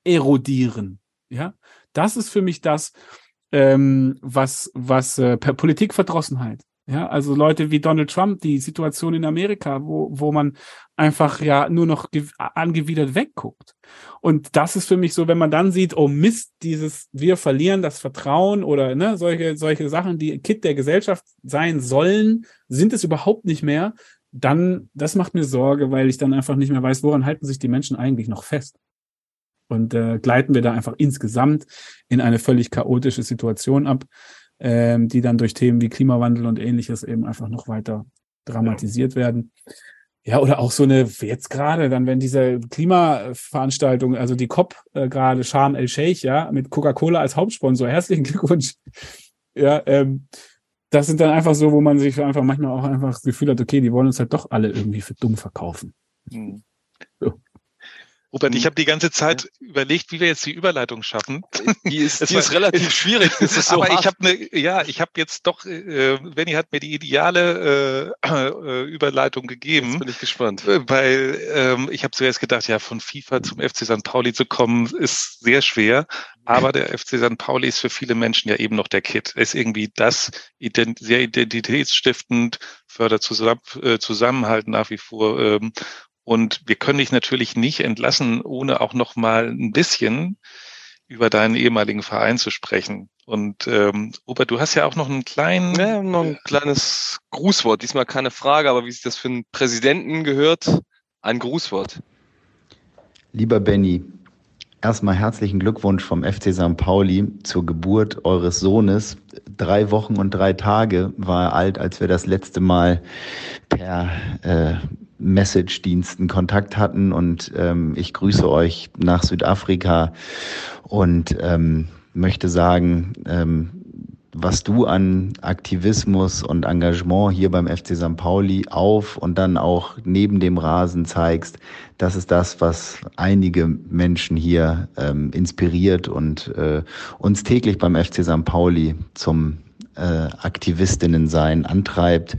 erodieren. Ja, das ist für mich das, ähm, was, was äh, per Politikverdrossenheit. Ja, also Leute wie Donald Trump, die Situation in Amerika, wo, wo man einfach ja nur noch angewidert wegguckt. Und das ist für mich so, wenn man dann sieht, oh Mist, dieses, wir verlieren das Vertrauen oder ne, solche, solche Sachen, die Kit der Gesellschaft sein sollen, sind es überhaupt nicht mehr, dann, das macht mir Sorge, weil ich dann einfach nicht mehr weiß, woran halten sich die Menschen eigentlich noch fest. Und äh, gleiten wir da einfach insgesamt in eine völlig chaotische Situation ab ähm, die dann durch Themen wie Klimawandel und ähnliches eben einfach noch weiter dramatisiert ja. werden. Ja, oder auch so eine, jetzt gerade, dann wenn diese Klimaveranstaltung, also die COP äh, gerade, Sharm el-Sheikh, ja, mit Coca-Cola als Hauptsponsor, herzlichen Glückwunsch. Ja, ähm, das sind dann einfach so, wo man sich einfach manchmal auch einfach das Gefühl hat, okay, die wollen uns halt doch alle irgendwie für dumm verkaufen. Hm. Robert, ich hm. habe die ganze Zeit überlegt, wie wir jetzt die Überleitung schaffen. Die ist, (laughs) die war, ist relativ (laughs) schwierig. Ist so aber hart. ich habe eine, ja, ich habe jetzt doch, äh, Benny hat mir die ideale äh, äh, Überleitung gegeben. Jetzt bin ich gespannt. Äh, weil ähm, ich habe zuerst gedacht, ja, von FIFA zum FC St. Pauli zu kommen, ist sehr schwer. Aber der FC St. Pauli ist für viele Menschen ja eben noch der Kit. Er ist irgendwie das ident sehr identitätsstiftend, fördert zusammen, äh, Zusammenhalt nach wie vor ähm, und wir können dich natürlich nicht entlassen, ohne auch noch mal ein bisschen über deinen ehemaligen Verein zu sprechen. Und ähm, Robert, du hast ja auch noch einen kleinen, ja, noch ein kleines Grußwort. Diesmal keine Frage, aber wie sich das für einen Präsidenten gehört, ein Grußwort. Lieber Benny, erstmal herzlichen Glückwunsch vom FC St. Pauli zur Geburt eures Sohnes. Drei Wochen und drei Tage war er alt, als wir das letzte Mal per äh, Message-Diensten Kontakt hatten und ähm, ich grüße euch nach Südafrika und ähm, möchte sagen, ähm, was du an Aktivismus und Engagement hier beim FC St. Pauli auf und dann auch neben dem Rasen zeigst, das ist das, was einige Menschen hier ähm, inspiriert und äh, uns täglich beim FC St. Pauli zum äh, Aktivistinnen sein antreibt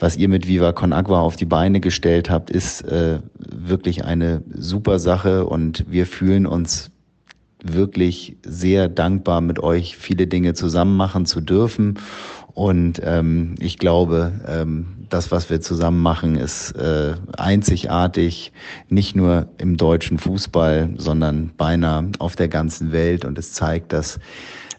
was ihr mit Viva Con Agua auf die Beine gestellt habt, ist äh, wirklich eine super Sache und wir fühlen uns wirklich sehr dankbar, mit euch viele Dinge zusammen machen zu dürfen. Und ähm, ich glaube, ähm, das, was wir zusammen machen, ist äh, einzigartig, nicht nur im deutschen Fußball, sondern beinahe auf der ganzen Welt. Und es zeigt, dass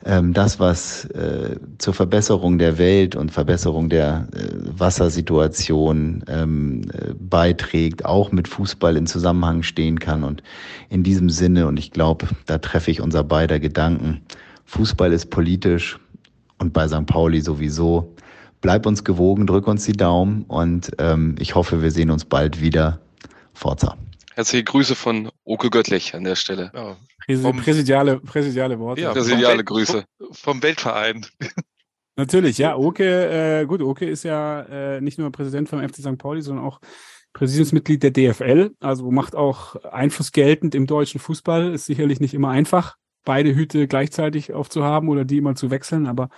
das, was äh, zur Verbesserung der Welt und Verbesserung der äh, Wassersituation ähm, äh, beiträgt, auch mit Fußball in Zusammenhang stehen kann. Und in diesem Sinne, und ich glaube, da treffe ich unser beider Gedanken, Fußball ist politisch und bei St. Pauli sowieso. Bleib uns gewogen, drück uns die Daumen und ähm, ich hoffe, wir sehen uns bald wieder. Forza. Herzliche Grüße von Oke Göttlich an der Stelle. Ja, vom, präsidiale, präsidiale Worte. Ja, präsidiale Grüße. Vom Weltverein. (laughs) Natürlich, ja. Oke, äh, gut, Oke ist ja äh, nicht nur Präsident vom FC St. Pauli, sondern auch Präsidiumsmitglied der DFL, also macht auch Einfluss geltend im deutschen Fußball. Ist sicherlich nicht immer einfach, beide Hüte gleichzeitig aufzuhaben oder die immer zu wechseln, aber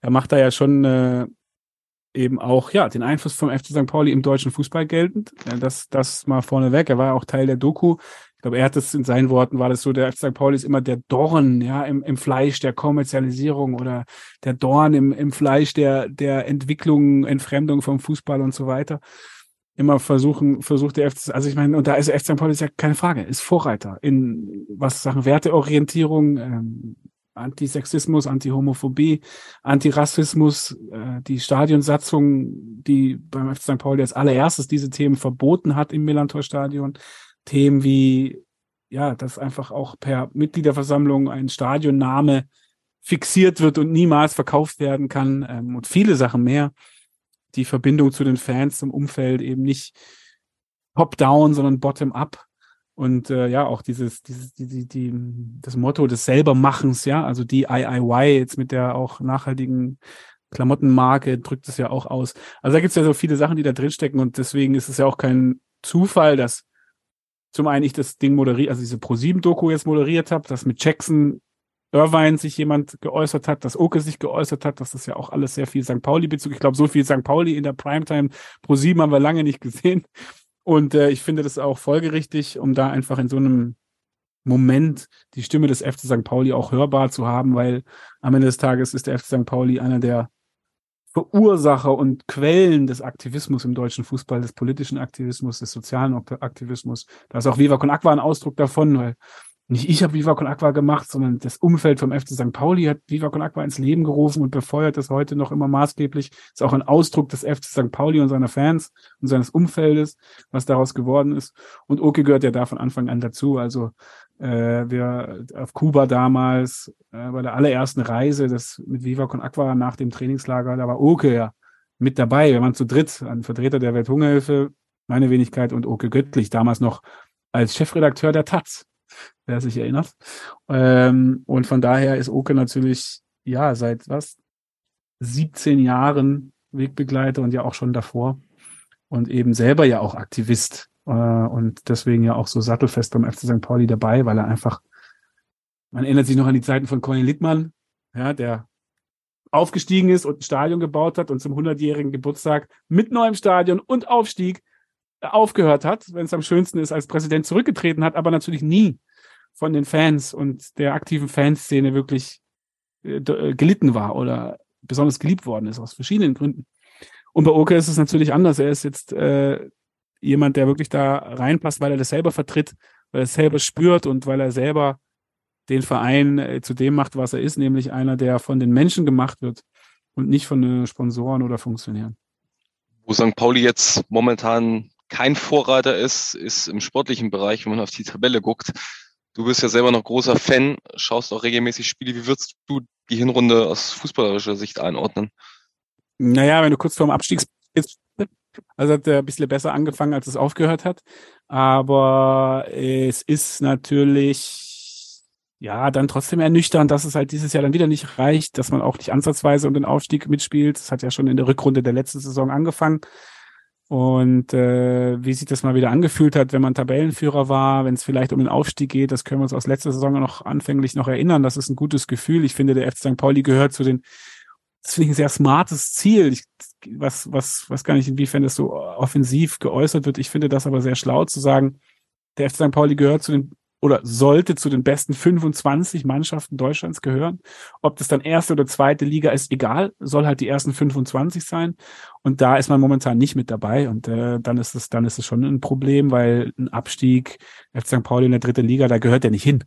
er macht da ja schon äh, eben auch ja den Einfluss vom FC St. Pauli im deutschen Fußball geltend. Das, das mal vorneweg. Er war ja auch Teil der Doku ich glaube, er hat es in seinen Worten, war das so, der St. Pauli ist immer der Dorn, ja, im, im Fleisch der Kommerzialisierung oder der Dorn im, im Fleisch der, der Entwicklung, Entfremdung vom Fußball und so weiter. Immer versuchen, versucht der FC, also ich meine, und da ist St. Pauli ist ja keine Frage, ist Vorreiter in was Sachen Werteorientierung, ähm, Antisexismus, Antihomophobie, Antirassismus, äh, die Stadionsatzung, die beim FC St. Pauli als allererstes diese Themen verboten hat im Millantor-Stadion. Themen wie, ja, dass einfach auch per Mitgliederversammlung ein Stadionname fixiert wird und niemals verkauft werden kann ähm, und viele Sachen mehr. Die Verbindung zu den Fans, zum Umfeld eben nicht top-down, sondern bottom-up. Und äh, ja, auch dieses, dieses, die, die, die, das Motto des Selbermachens, ja, also die IIY jetzt mit der auch nachhaltigen Klamottenmarke drückt es ja auch aus. Also da gibt es ja so viele Sachen, die da drinstecken und deswegen ist es ja auch kein Zufall, dass zum einen ich das Ding moderiert, also diese Pro7-Doku jetzt moderiert habe, dass mit Jackson Irvine sich jemand geäußert hat, dass Oke sich geäußert hat, dass das ja auch alles sehr viel St. Pauli-Bezug. Ich glaube, so viel St. Pauli in der Primetime Pro 7 haben wir lange nicht gesehen. Und äh, ich finde das auch folgerichtig, um da einfach in so einem Moment die Stimme des FC St. Pauli auch hörbar zu haben, weil am Ende des Tages ist der FC St. Pauli einer der Verursacher und Quellen des Aktivismus im deutschen Fußball, des politischen Aktivismus, des sozialen Aktivismus. Da ist auch Viva Con Aqua ein Ausdruck davon, weil nicht ich habe Viva Con Aqua gemacht, sondern das Umfeld vom FC St. Pauli hat Viva Con Aqua ins Leben gerufen und befeuert das heute noch immer maßgeblich. Ist auch ein Ausdruck des FC St. Pauli und seiner Fans und seines Umfeldes, was daraus geworden ist. Und Oke gehört ja da von Anfang an dazu. Also wir auf Kuba damals äh, bei der allerersten Reise, das mit Viva Con Aqua nach dem Trainingslager, da war Oke ja mit dabei. Wir waren zu dritt, ein Vertreter der Welthungerhilfe, meine Wenigkeit und Oke Göttlich, damals noch als Chefredakteur der Taz wer sich erinnert. Ähm, und von daher ist Oke natürlich, ja, seit was? 17 Jahren Wegbegleiter und ja auch schon davor und eben selber ja auch Aktivist äh, und deswegen ja auch so sattelfest beim FC St. Pauli dabei, weil er einfach, man erinnert sich noch an die Zeiten von Conny Littmann, ja, der aufgestiegen ist und ein Stadion gebaut hat und zum 100-jährigen Geburtstag mit neuem Stadion und Aufstieg aufgehört hat, wenn es am schönsten ist, als Präsident zurückgetreten hat, aber natürlich nie von den Fans und der aktiven Fanszene wirklich äh, äh, gelitten war oder besonders geliebt worden ist, aus verschiedenen Gründen. Und bei Oke ist es natürlich anders. Er ist jetzt äh, jemand, der wirklich da reinpasst, weil er das selber vertritt, weil er es selber spürt und weil er selber den Verein äh, zu dem macht, was er ist, nämlich einer, der von den Menschen gemacht wird und nicht von äh, Sponsoren oder Funktionären. Wo St. Pauli jetzt momentan kein Vorreiter ist, ist im sportlichen Bereich, wenn man auf die Tabelle guckt. Du bist ja selber noch großer Fan, schaust auch regelmäßig Spiele. Wie würdest du die Hinrunde aus fußballerischer Sicht einordnen? Naja, wenn du kurz vorm Abstieg bist, also hat er ein bisschen besser angefangen, als es aufgehört hat. Aber es ist natürlich, ja, dann trotzdem ernüchternd, dass es halt dieses Jahr dann wieder nicht reicht, dass man auch nicht ansatzweise um den Aufstieg mitspielt. Das hat ja schon in der Rückrunde der letzten Saison angefangen. Und äh, wie sich das mal wieder angefühlt hat, wenn man Tabellenführer war, wenn es vielleicht um den Aufstieg geht, das können wir uns aus letzter Saison noch anfänglich noch erinnern. Das ist ein gutes Gefühl. Ich finde, der FC St. Pauli gehört zu den, das finde ich ein sehr smartes Ziel, ich, was, was, was gar nicht, inwiefern das so offensiv geäußert wird. Ich finde das aber sehr schlau zu sagen, der FC St. Pauli gehört zu den oder sollte zu den besten 25 Mannschaften Deutschlands gehören. Ob das dann erste oder zweite Liga ist, egal, soll halt die ersten 25 sein. Und da ist man momentan nicht mit dabei. Und äh, dann ist es, dann ist es schon ein Problem, weil ein Abstieg FC St. Pauli in der dritten Liga, da gehört er nicht hin.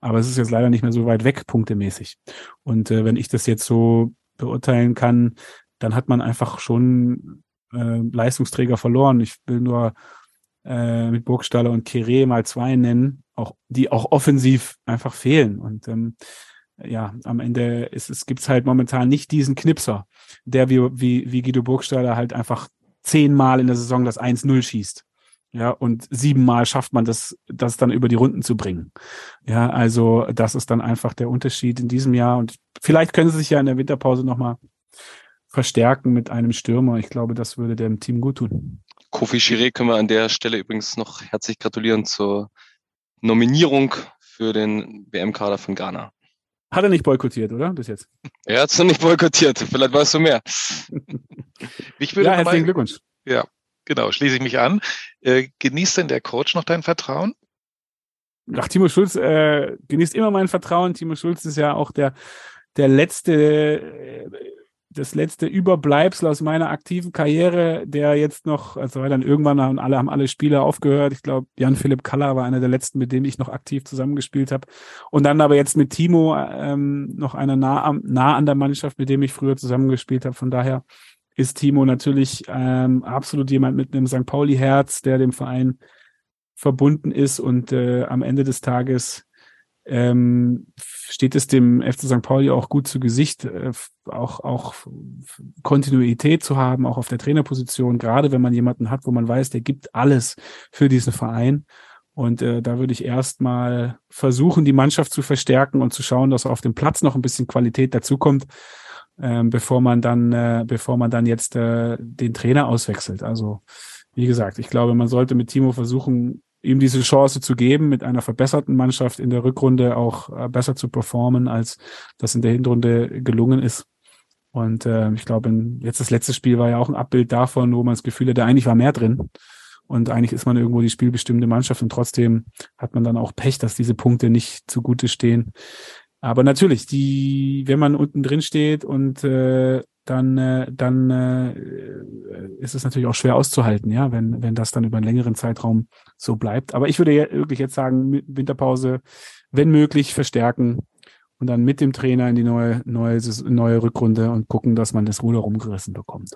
Aber es ist jetzt leider nicht mehr so weit weg, punktemäßig. Und äh, wenn ich das jetzt so beurteilen kann, dann hat man einfach schon äh, Leistungsträger verloren. Ich will nur äh, mit Burgstaller und Kire mal zwei nennen, auch, die auch offensiv einfach fehlen. Und ähm, ja, am Ende ist es, gibt's halt momentan nicht diesen Knipser, der wie, wie, wie Guido Burgstaller halt einfach zehnmal in der Saison das 1-0 schießt. Ja, und siebenmal schafft man das, das dann über die Runden zu bringen. Ja, also das ist dann einfach der Unterschied in diesem Jahr. Und vielleicht können sie sich ja in der Winterpause nochmal verstärken mit einem Stürmer. Ich glaube, das würde dem Team gut tun. Kofi Chiré können wir an der Stelle übrigens noch herzlich gratulieren zur Nominierung für den WM-Kader von Ghana. Hat er nicht boykottiert, oder? Bis jetzt. Er hat es noch nicht boykottiert. Vielleicht weißt du mehr. (laughs) ich würde ja, herzlichen Glückwunsch. Ja, genau. Schließe ich mich an. Äh, genießt denn der Coach noch dein Vertrauen? Ach, Timo Schulz äh, genießt immer mein Vertrauen. Timo Schulz ist ja auch der, der letzte äh, das letzte Überbleibsel aus meiner aktiven Karriere, der jetzt noch, also dann irgendwann haben alle, haben alle Spieler aufgehört. Ich glaube, Jan-Philipp Kaller war einer der letzten, mit dem ich noch aktiv zusammengespielt habe. Und dann aber jetzt mit Timo ähm, noch einer nah, nah an der Mannschaft, mit dem ich früher zusammengespielt habe. Von daher ist Timo natürlich ähm, absolut jemand mit einem St. Pauli-Herz, der dem Verein verbunden ist und äh, am Ende des Tages ähm, steht es dem FC St. Pauli auch gut zu Gesicht, äh, auch, auch Kontinuität zu haben, auch auf der Trainerposition, gerade wenn man jemanden hat, wo man weiß, der gibt alles für diesen Verein. Und äh, da würde ich erstmal versuchen, die Mannschaft zu verstärken und zu schauen, dass auf dem Platz noch ein bisschen Qualität dazukommt, äh, bevor man dann, äh, bevor man dann jetzt äh, den Trainer auswechselt. Also wie gesagt, ich glaube, man sollte mit Timo versuchen, ihm diese Chance zu geben, mit einer verbesserten Mannschaft in der Rückrunde auch äh, besser zu performen, als das in der Hinrunde gelungen ist. Und äh, ich glaube, jetzt das letzte Spiel war ja auch ein Abbild davon, wo man das Gefühl hatte, eigentlich war mehr drin. Und eigentlich ist man irgendwo die spielbestimmte Mannschaft und trotzdem hat man dann auch Pech, dass diese Punkte nicht zugute stehen. Aber natürlich, die, wenn man unten drin steht und äh, dann, äh, dann äh, ist es natürlich auch schwer auszuhalten, ja, wenn, wenn das dann über einen längeren Zeitraum so bleibt. Aber ich würde wirklich jetzt sagen, Winterpause, wenn möglich, verstärken und dann mit dem Trainer in die neue, neue, neue Rückrunde und gucken, dass man das Ruder rumgerissen bekommt.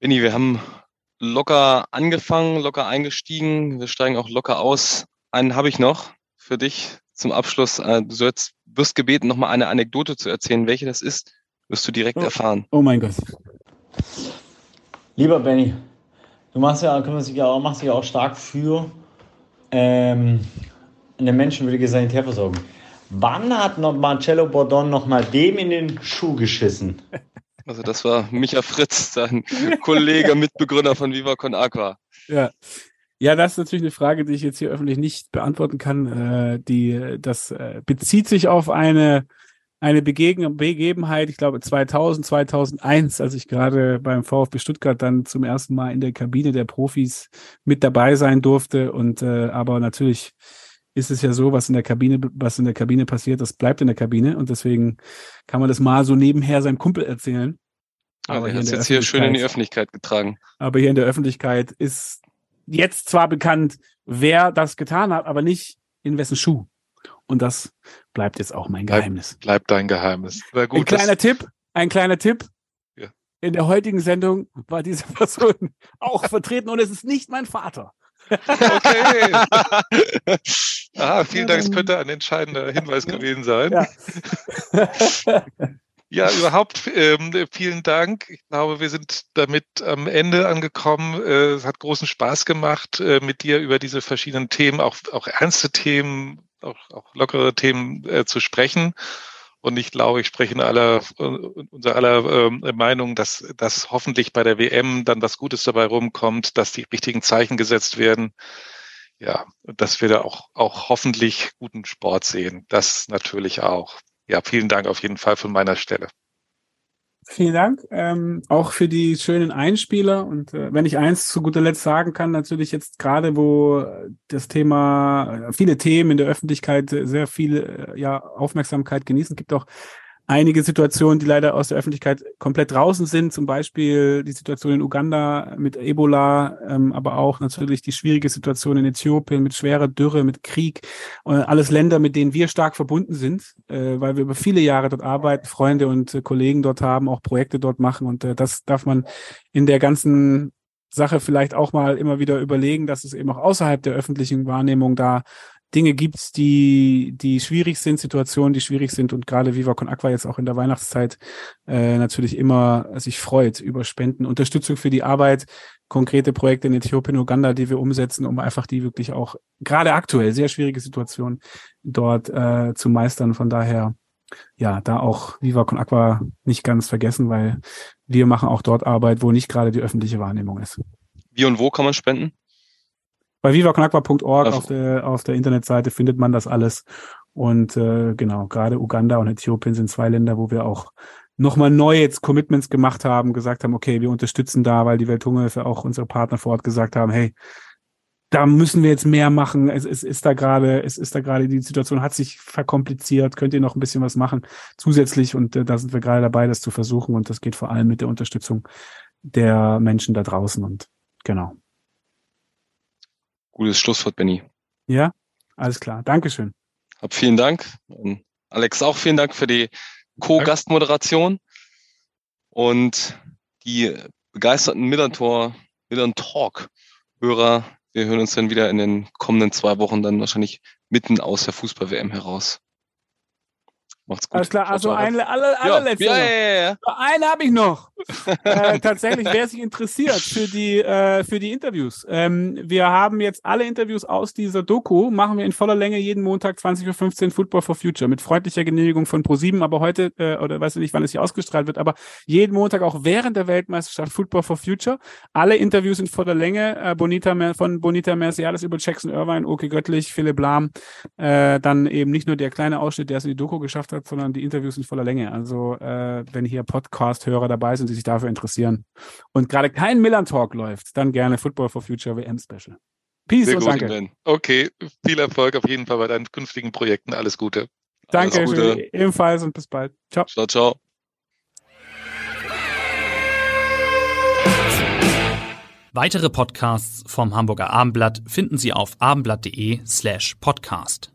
Benny, wir haben locker angefangen, locker eingestiegen. Wir steigen auch locker aus. Einen habe ich noch für dich zum Abschluss. Äh, du sollst, wirst gebeten, nochmal eine Anekdote zu erzählen. Welche das ist, wirst du direkt oh, erfahren. Oh mein Gott. Lieber Benny, du machst ja, kümmerst dich ja auch, machst dich ja auch stark für ähm, eine menschenwürdige Sanitärversorgung. Wann hat noch Marcello Bordon noch mal dem in den Schuh geschissen? (laughs) Also das war Micha Fritz, sein Kollege, Mitbegründer von Viva Con Aqua. Ja. Ja, das ist natürlich eine Frage, die ich jetzt hier öffentlich nicht beantworten kann. Äh, die, das äh, bezieht sich auf eine, eine Begegen Begebenheit, ich glaube 2000, 2001, als ich gerade beim VfB Stuttgart dann zum ersten Mal in der Kabine der Profis mit dabei sein durfte. Und äh, aber natürlich ist es ja so, was in der Kabine, was in der Kabine passiert, das bleibt in der Kabine und deswegen kann man das mal so nebenher seinem Kumpel erzählen. Aber hier ist jetzt hier schön in die Öffentlichkeit getragen. Aber hier in der Öffentlichkeit ist jetzt zwar bekannt, wer das getan hat, aber nicht in wessen Schuh. Und das bleibt jetzt auch mein Geheimnis. Bleibt dein Geheimnis. Gut, ein kleiner Tipp, ein kleiner Tipp. Ja. In der heutigen Sendung war diese (laughs) Person auch vertreten und es ist nicht mein Vater. Okay. (laughs) ah, vielen Dank. Es könnte ein entscheidender Hinweis gewesen sein. Ja. (laughs) Ja, überhaupt ähm, vielen Dank. Ich glaube, wir sind damit am Ende angekommen. Äh, es hat großen Spaß gemacht, äh, mit dir über diese verschiedenen Themen, auch, auch ernste Themen, auch, auch lockere Themen äh, zu sprechen. Und ich glaube, ich spreche in aller, unser aller äh, Meinung, dass, dass hoffentlich bei der WM dann was Gutes dabei rumkommt, dass die richtigen Zeichen gesetzt werden. Ja, dass wir da auch, auch hoffentlich guten Sport sehen. Das natürlich auch ja, vielen Dank auf jeden Fall von meiner Stelle. Vielen Dank, ähm, auch für die schönen Einspieler. Und äh, wenn ich eins zu guter Letzt sagen kann, natürlich jetzt gerade, wo das Thema, äh, viele Themen in der Öffentlichkeit sehr viel äh, ja, Aufmerksamkeit genießen, gibt auch einige Situationen, die leider aus der Öffentlichkeit komplett draußen sind, zum Beispiel die Situation in Uganda mit Ebola, ähm, aber auch natürlich die schwierige Situation in Äthiopien mit schwerer Dürre, mit Krieg, äh, alles Länder, mit denen wir stark verbunden sind, äh, weil wir über viele Jahre dort arbeiten, Freunde und äh, Kollegen dort haben, auch Projekte dort machen. Und äh, das darf man in der ganzen Sache vielleicht auch mal immer wieder überlegen, dass es eben auch außerhalb der öffentlichen Wahrnehmung da Dinge gibt, die, die schwierig sind, Situationen, die schwierig sind und gerade Viva Con Aqua jetzt auch in der Weihnachtszeit äh, natürlich immer sich freut über Spenden, Unterstützung für die Arbeit, konkrete Projekte in Äthiopien, Uganda, die wir umsetzen, um einfach die wirklich auch gerade aktuell sehr schwierige Situation dort äh, zu meistern. Von daher, ja, da auch Viva Con Aqua nicht ganz vergessen, weil wir machen auch dort Arbeit, wo nicht gerade die öffentliche Wahrnehmung ist. Wie und wo kann man spenden? Bei vivaconagua.org also. auf der, auf der Internetseite findet man das alles. Und äh, genau, gerade Uganda und Äthiopien sind zwei Länder, wo wir auch nochmal neu jetzt Commitments gemacht haben, gesagt haben, okay, wir unterstützen da, weil die Welthungerhilfe auch unsere Partner vor Ort gesagt haben, hey, da müssen wir jetzt mehr machen. Es, es ist da gerade, es ist da gerade, die Situation hat sich verkompliziert. Könnt ihr noch ein bisschen was machen zusätzlich? Und äh, da sind wir gerade dabei, das zu versuchen. Und das geht vor allem mit der Unterstützung der Menschen da draußen. Und genau. Gutes Schlusswort, Benny. Ja, alles klar. Dankeschön. Hab vielen Dank. Und Alex, auch vielen Dank für die Co-Gastmoderation und die begeisterten Millantor, Millan Talk Hörer. Wir hören uns dann wieder in den kommenden zwei Wochen dann wahrscheinlich mitten aus der Fußball-WM heraus. Macht's gut. Alles klar, also eine alle, allerletzte. Ja, ja, ja, ja. Eine habe ich noch. (laughs) äh, tatsächlich, wer sich interessiert für die, äh, für die Interviews. Ähm, wir haben jetzt alle Interviews aus dieser Doku, machen wir in voller Länge jeden Montag 20.15 Uhr Football for Future mit freundlicher Genehmigung von ProSieben, aber heute, äh, oder weiß ich nicht, wann es hier ausgestrahlt wird, aber jeden Montag auch während der Weltmeisterschaft Football for Future. Alle Interviews in voller Länge, äh, Bonita, von Bonita Merciales über Jackson Irvine, Oke Göttlich, Philipp Lahm, äh, dann eben nicht nur der kleine Ausschnitt, der es in die Doku geschafft hat, sondern die Interviews in voller Länge. Also äh, wenn hier Podcast-Hörer dabei sind, die sich dafür interessieren und gerade kein Millan Talk läuft, dann gerne Football for Future WM Special. Peace Sehr und gut, danke. Ben. Okay, viel Erfolg auf jeden Fall bei deinen künftigen Projekten. Alles Gute. Danke, Alles Gute. ebenfalls und bis bald. Ciao. Ciao, ciao. Weitere Podcasts vom Hamburger Abendblatt finden Sie auf abendblatt.de slash podcast.